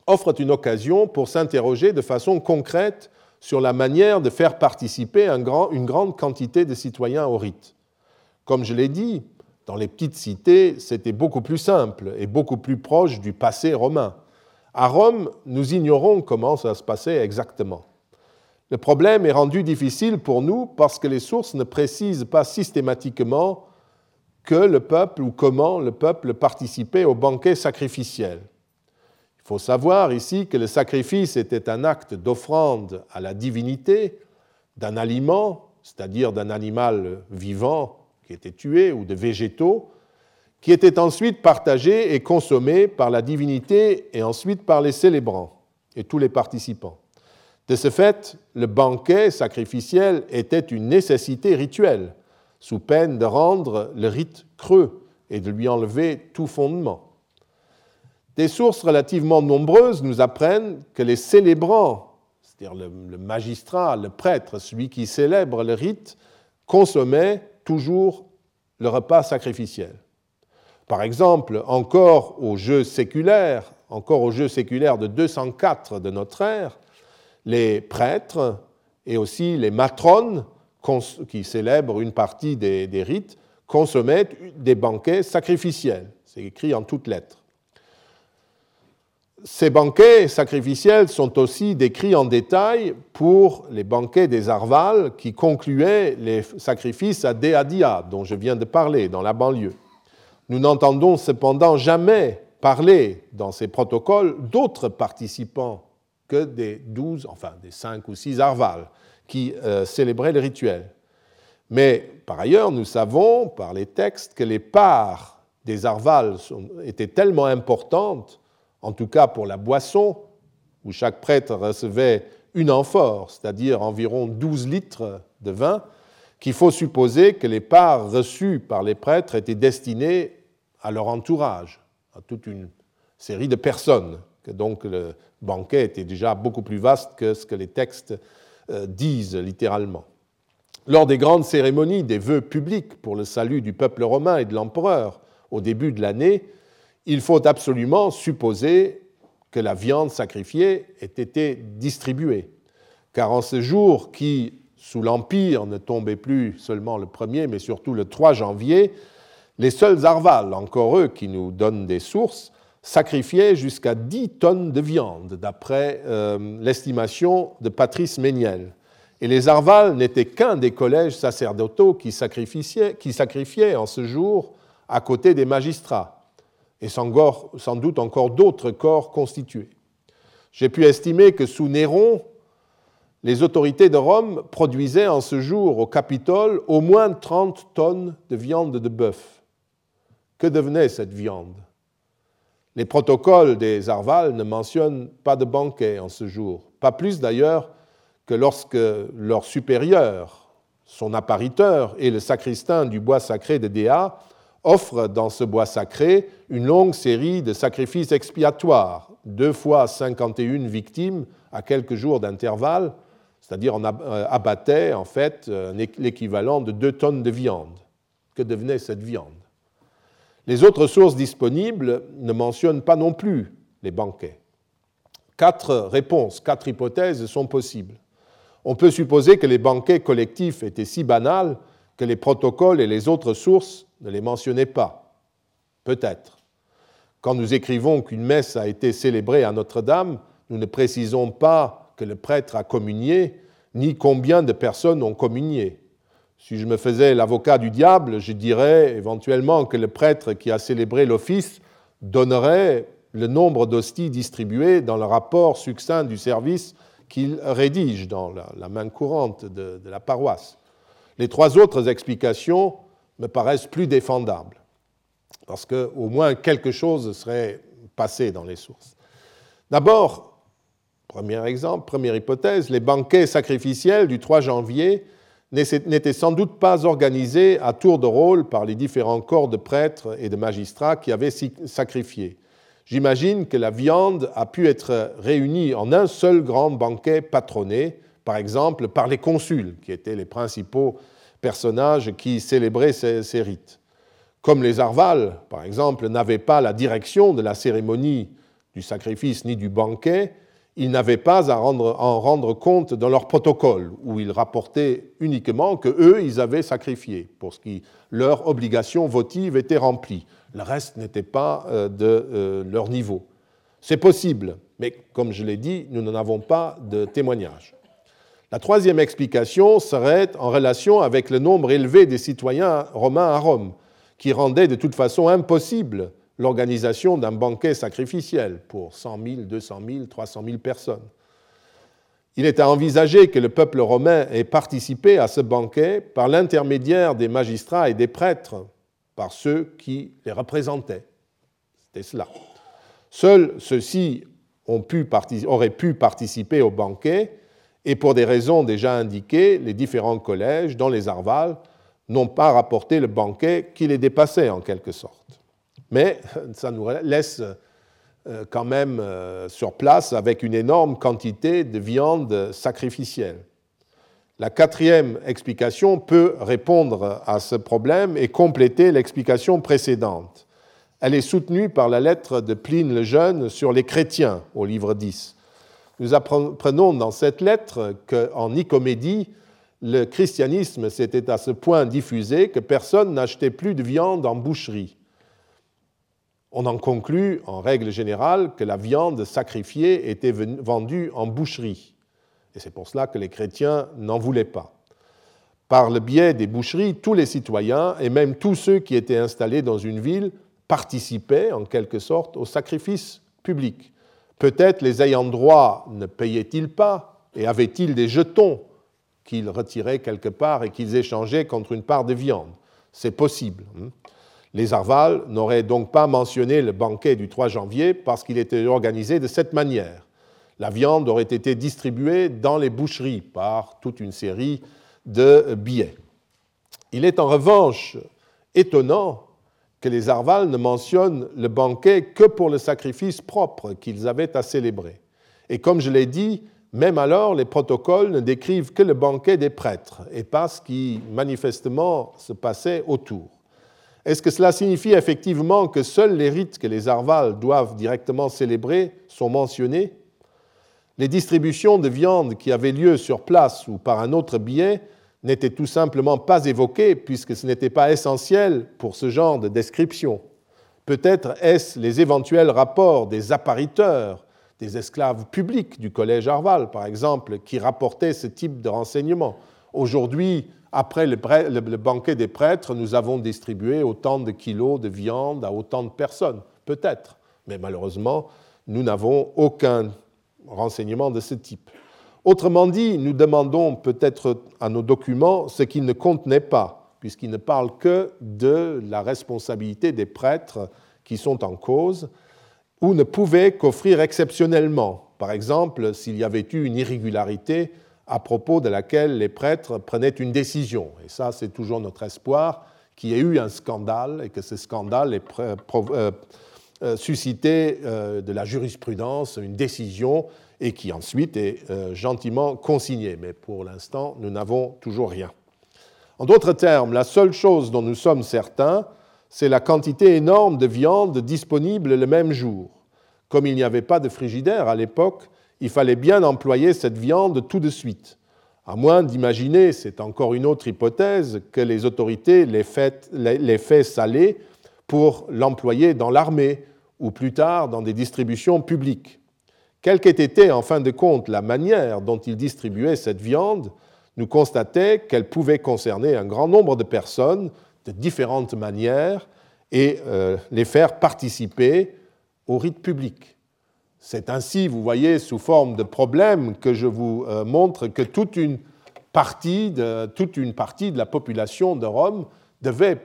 offrent une occasion pour s'interroger de façon concrète sur la manière de faire participer une grande quantité de citoyens au rite. Comme je l'ai dit, dans les petites cités, c'était beaucoup plus simple et beaucoup plus proche du passé romain. À Rome, nous ignorons comment ça se passait exactement. Le problème est rendu difficile pour nous parce que les sources ne précisent pas systématiquement que le peuple ou comment le peuple participait au banquet sacrificiel. Faut savoir ici que le sacrifice était un acte d'offrande à la divinité d'un aliment, c'est-à-dire d'un animal vivant qui était tué ou de végétaux, qui était ensuite partagé et consommé par la divinité et ensuite par les célébrants et tous les participants. De ce fait, le banquet sacrificiel était une nécessité rituelle sous peine de rendre le rite creux et de lui enlever tout fondement. Des sources relativement nombreuses nous apprennent que les célébrants, c'est-à-dire le, magistrat, le prêtre, celui qui célèbre le rite, consommaient toujours le repas sacrificiel. Par exemple, encore au jeu séculaire, encore au jeu séculaire de 204 de notre ère, les prêtres et aussi les matrones qui célèbrent une partie des, rites, consommaient des banquets sacrificiels. C'est écrit en toutes lettres. Ces banquets sacrificiels sont aussi décrits en détail pour les banquets des Arvales qui concluaient les sacrifices à Deadia, dont je viens de parler, dans la banlieue. Nous n'entendons cependant jamais parler dans ces protocoles d'autres participants que des douze, enfin des cinq ou six Arvales qui euh, célébraient le rituel. Mais par ailleurs, nous savons par les textes que les parts des arvales étaient tellement importantes, en tout cas pour la boisson, où chaque prêtre recevait une amphore, c'est-à-dire environ 12 litres de vin, qu'il faut supposer que les parts reçues par les prêtres étaient destinées à leur entourage, à toute une série de personnes, que donc le banquet était déjà beaucoup plus vaste que ce que les textes euh, disent littéralement. Lors des grandes cérémonies des vœux publics pour le salut du peuple romain et de l'empereur au début de l'année, il faut absolument supposer que la viande sacrifiée ait été distribuée. Car en ce jour qui, sous l'Empire, ne tombait plus seulement le 1er, mais surtout le 3 janvier, les seuls arvals, encore eux qui nous donnent des sources, sacrifiaient jusqu'à 10 tonnes de viande, d'après euh, l'estimation de Patrice Méniel. Et les arvals n'étaient qu'un des collèges sacerdotaux qui sacrifiaient en ce jour à côté des magistrats, et sans doute encore d'autres corps constitués. J'ai pu estimer que sous Néron, les autorités de Rome produisaient en ce jour au Capitole au moins 30 tonnes de viande de bœuf. Que devenait cette viande? Les protocoles des Arvales ne mentionnent pas de banquet en ce jour, pas plus d'ailleurs que lorsque leur supérieur, son appariteur et le sacristain du bois sacré de Déa offrent dans ce bois sacré une longue série de sacrifices expiatoires, deux fois 51 victimes à quelques jours d'intervalle, c'est-à-dire on euh, abattait en fait euh, l'équivalent de deux tonnes de viande. Que devenait cette viande? Les autres sources disponibles ne mentionnent pas non plus les banquets. Quatre réponses, quatre hypothèses sont possibles. On peut supposer que les banquets collectifs étaient si banals que les protocoles et les autres sources ne les mentionnaient pas. Peut-être. Quand nous écrivons qu'une messe a été célébrée à Notre-Dame, nous ne précisons pas que le prêtre a communié, ni combien de personnes ont communié. Si je me faisais l'avocat du diable, je dirais éventuellement que le prêtre qui a célébré l'office donnerait le nombre d'hosties distribuées dans le rapport succinct du service qu'il rédige dans la, main courante de, de la paroisse. Les trois autres explications me paraissent plus défendables, parce qu'au moins quelque chose serait passé dans les sources. D'abord, Premier exemple, première hypothèse, les banquets sacrificiels du 3 janvier n'étaient sans doute pas organisés à tour de rôle par les différents corps de prêtres et de magistrats qui avaient sacrifié. J'imagine que la viande a pu être réunie en un seul grand banquet patronné, par exemple par les consuls, qui étaient les principaux personnages qui célébraient ces, rites. Comme les arvales, par exemple, n'avaient pas la direction de la cérémonie du sacrifice ni du banquet, ils n'avaient pas à en rendre compte dans leur protocole, où ils rapportaient uniquement que eux, ils avaient sacrifié, pour ce qui leur obligation votive était remplie. Le reste n'était pas euh, de euh, leur niveau. C'est possible, mais comme je l'ai dit, nous n'en avons pas de témoignage. La troisième explication serait en relation avec le nombre élevé des citoyens romains à Rome, qui rendait de toute façon impossible l'organisation d'un banquet sacrificiel pour 100 000, 200 000, 300 000 personnes. Il est à envisager que le peuple romain ait participé à ce banquet par l'intermédiaire des magistrats et des prêtres, par ceux qui les représentaient. C'était cela. Seuls ceux-ci auraient pu participer au banquet, et pour des raisons déjà indiquées, les différents collèges, dont les Arvales, n'ont pas rapporté le banquet qui les dépassait en quelque sorte mais ça nous laisse euh, quand même euh, sur place avec une énorme quantité de viande sacrificielle. La quatrième explication peut répondre à ce problème et compléter l'explication précédente. Elle est soutenue par la lettre de Pline le Jeune sur les chrétiens au livre 10. Nous apprenons dans cette lettre qu'en Nicomédie, le christianisme s'était à ce point diffusé que personne n'achetait plus de viande en boucherie. On en conclut, en règle générale, que la viande sacrifiée était vendue en boucherie. Et c'est pour cela que les chrétiens n'en voulaient pas. Par le biais des boucheries, tous les citoyens, et même tous ceux qui étaient installés dans une ville, participaient en quelque sorte au sacrifice public. Peut-être les ayants droit ne payaient-ils pas et avaient-ils des jetons qu'ils retiraient quelque part et qu'ils échangeaient contre une part de viande? C'est possible. Hein. Les Arvales n'auraient donc pas mentionné le banquet du 3 janvier parce qu'il était organisé de cette manière. La viande aurait été distribuée dans les boucheries par toute une série de billets. Il est en revanche étonnant que les Arvales ne mentionnent le banquet que pour le sacrifice propre qu'ils avaient à célébrer. Et comme je l'ai dit, Même alors, les protocoles ne décrivent que le banquet des prêtres et pas ce qui manifestement se passait autour. Est-ce que cela signifie effectivement que seuls les rites que les Arvals doivent directement célébrer sont mentionnés? Les distributions de viande qui avaient lieu sur place ou par un autre biais n'étaient tout simplement pas évoquées puisque ce n'était pas essentiel pour ce genre de description. Peut-être est-ce les éventuels rapports des appariteurs, des esclaves publics du collège Arval, par exemple, qui rapportaient ce type de renseignements. Aujourd'hui, après le, banquet des prêtres, nous avons distribué autant de kilos de viande à autant de personnes, peut-être, mais malheureusement, nous n'avons aucun renseignement de ce type. Autrement dit, nous demandons peut-être à nos documents ce qu'ils ne contenaient pas, puisqu'ils ne parlent que de la responsabilité des prêtres qui sont en cause, ou ne pouvaient qu'offrir exceptionnellement, par exemple s'il y avait eu une irrégularité à propos de laquelle les prêtres prenaient une décision. Et ça, c'est toujours notre espoir, qu'il y ait eu un scandale et que ce scandale ait euh, euh, suscité euh, de la jurisprudence, une décision, et qui ensuite est gentiment consignée. Mais pour l'instant, nous n'avons toujours rien. En d'autres termes, la seule chose dont nous sommes certains, c'est la quantité énorme de viande disponible le même jour. Comme il n'y avait pas de frigidaire à l'époque, il fallait bien employer cette viande tout de suite, à moins d'imaginer, c'est encore une autre hypothèse, que les autorités les fait saler pour l'employer dans l'armée ou plus tard dans des distributions publiques. Quelle qu'ait été en fin de compte la manière dont ils distribuaient cette viande, nous constatait qu'elle pouvait concerner un grand nombre de personnes de différentes manières et euh, les faire participer au rite public. C'est ainsi, vous voyez, sous forme de problème que je vous euh, montre que toute une partie de, toute une partie de la population de Rome devait,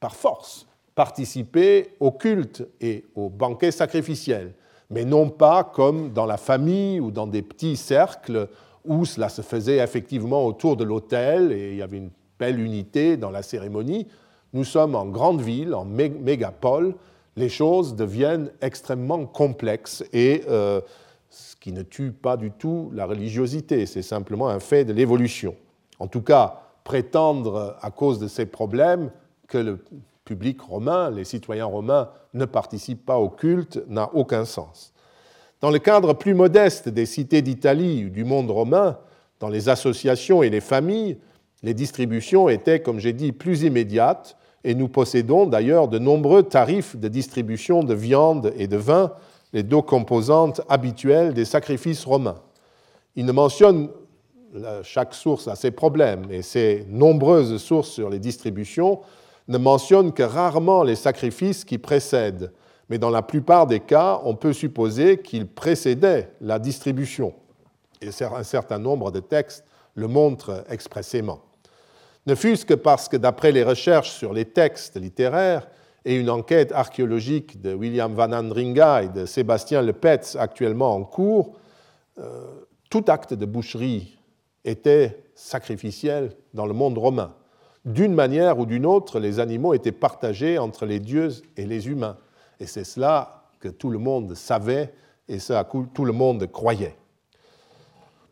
par force, participer au culte et au banquet sacrificiel, mais non pas comme dans la famille ou dans des petits cercles où cela se faisait effectivement autour de l'autel et il y avait une belle unité dans la cérémonie. Nous sommes en grande ville, en mégapole, les choses deviennent extrêmement complexes et euh, ce qui ne tue pas du tout la religiosité, c'est simplement un fait de l'évolution. En tout cas, prétendre à cause de ces problèmes que le public romain, les citoyens romains ne participent pas au culte n'a aucun sens. Dans le cadre plus modeste des cités d'Italie ou du monde romain, dans les associations et les familles, les distributions étaient, comme j'ai dit, plus immédiates et nous possédons d'ailleurs de nombreux tarifs de distribution de viande et de vin, les deux composantes habituelles des sacrifices romains. Il ne mentionne, chaque source a ses problèmes, et ces nombreuses sources sur les distributions ne mentionnent que rarement les sacrifices qui précèdent, mais dans la plupart des cas, on peut supposer qu'ils précédaient la distribution. Et un certain nombre de textes le montrent expressément ne fût-ce que parce que d'après les recherches sur les textes littéraires et une enquête archéologique de William Van Andringa et de Sébastien Lepetz actuellement en cours, euh, tout acte de boucherie était sacrificiel dans le monde romain. D'une manière ou d'une autre, les animaux étaient partagés entre les dieux et les humains. Et c'est cela que tout le monde savait et ce à quoi tout le monde croyait.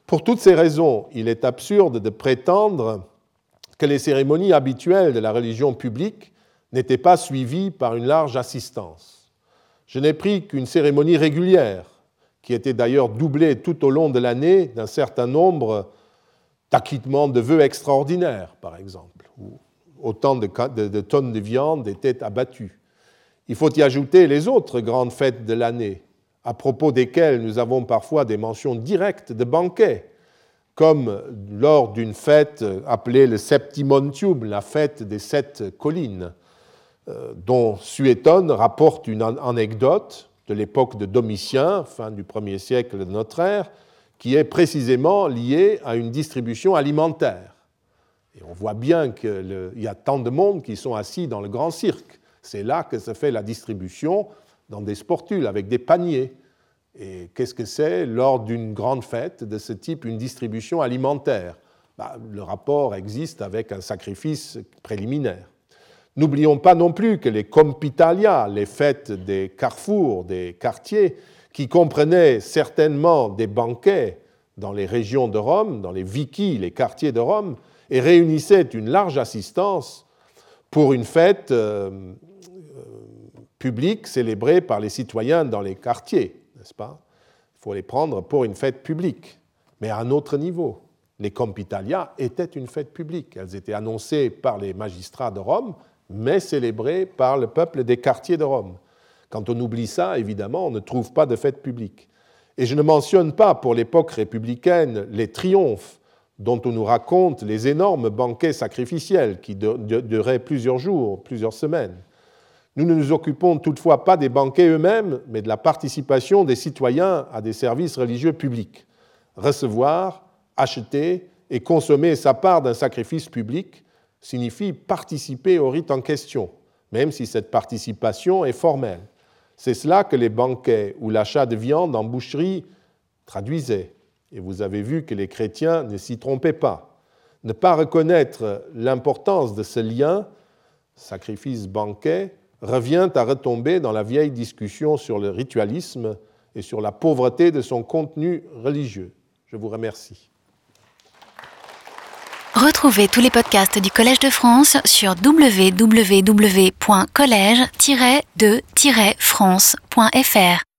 Pour toutes ces raisons, il est absurde de prétendre que les cérémonies habituelles de la religion publique n'étaient pas suivies par une large assistance. Je n'ai pris qu'une cérémonie régulière, qui était d'ailleurs doublée tout au long de l'année d'un certain nombre d'acquittements de vœux extraordinaires, par exemple, où autant de, tonnes de viande étaient abattues. Il faut y ajouter les autres grandes fêtes de l'année, à propos desquelles nous avons parfois des mentions directes de banquets, comme lors d'une fête appelée le Septimontium, la fête des sept collines, euh, dont Suétone rapporte une anecdote de l'époque de Domitien, fin du 1er siècle de notre ère, qui est précisément liée à une distribution alimentaire. Et on voit bien qu'il y a tant de monde qui sont assis dans le grand cirque. C'est là que se fait la distribution dans des sportules avec des paniers. Et qu'est-ce que c'est lors d'une grande fête de ce type, une distribution alimentaire? Bah, Le rapport existe avec un sacrifice préliminaire. N'oublions pas non plus que les compitalia, les fêtes des carrefours, des quartiers, qui comprenaient certainement des banquets dans les régions de Rome, dans les vichy, les quartiers de Rome, et réunissaient une large assistance pour une fête euh, euh, publique célébrée par les citoyens dans les quartiers, n'est-ce pas? Il faut les prendre pour une fête publique, mais à un autre niveau. Les Compitalia étaient une fête publique. Elles étaient annoncées par les magistrats de Rome, mais célébrées par le peuple des quartiers de Rome. Quand on oublie ça, évidemment, on ne trouve pas de fête publique. Et je ne mentionne pas pour l'époque républicaine les triomphes dont on nous raconte les énormes banquets sacrificiels qui duraient plusieurs jours, plusieurs semaines. Nous ne nous occupons toutefois pas des banquets eux-mêmes, mais de la participation des citoyens à des services religieux publics. Recevoir, acheter et consommer sa part d'un sacrifice public signifie participer au rite en question, même si cette participation est formelle. C'est cela que les banquets ou l'achat de viande en boucherie traduisaient. Et vous avez vu que les chrétiens ne s'y trompaient pas. Ne pas reconnaître l'importance de ce lien, sacrifice-banquet, revient à retomber dans la vieille discussion sur le ritualisme et sur la pauvreté de son contenu religieux. Je vous remercie. Retrouvez tous les podcasts du Collège de France sur www.collège-de-france.fr.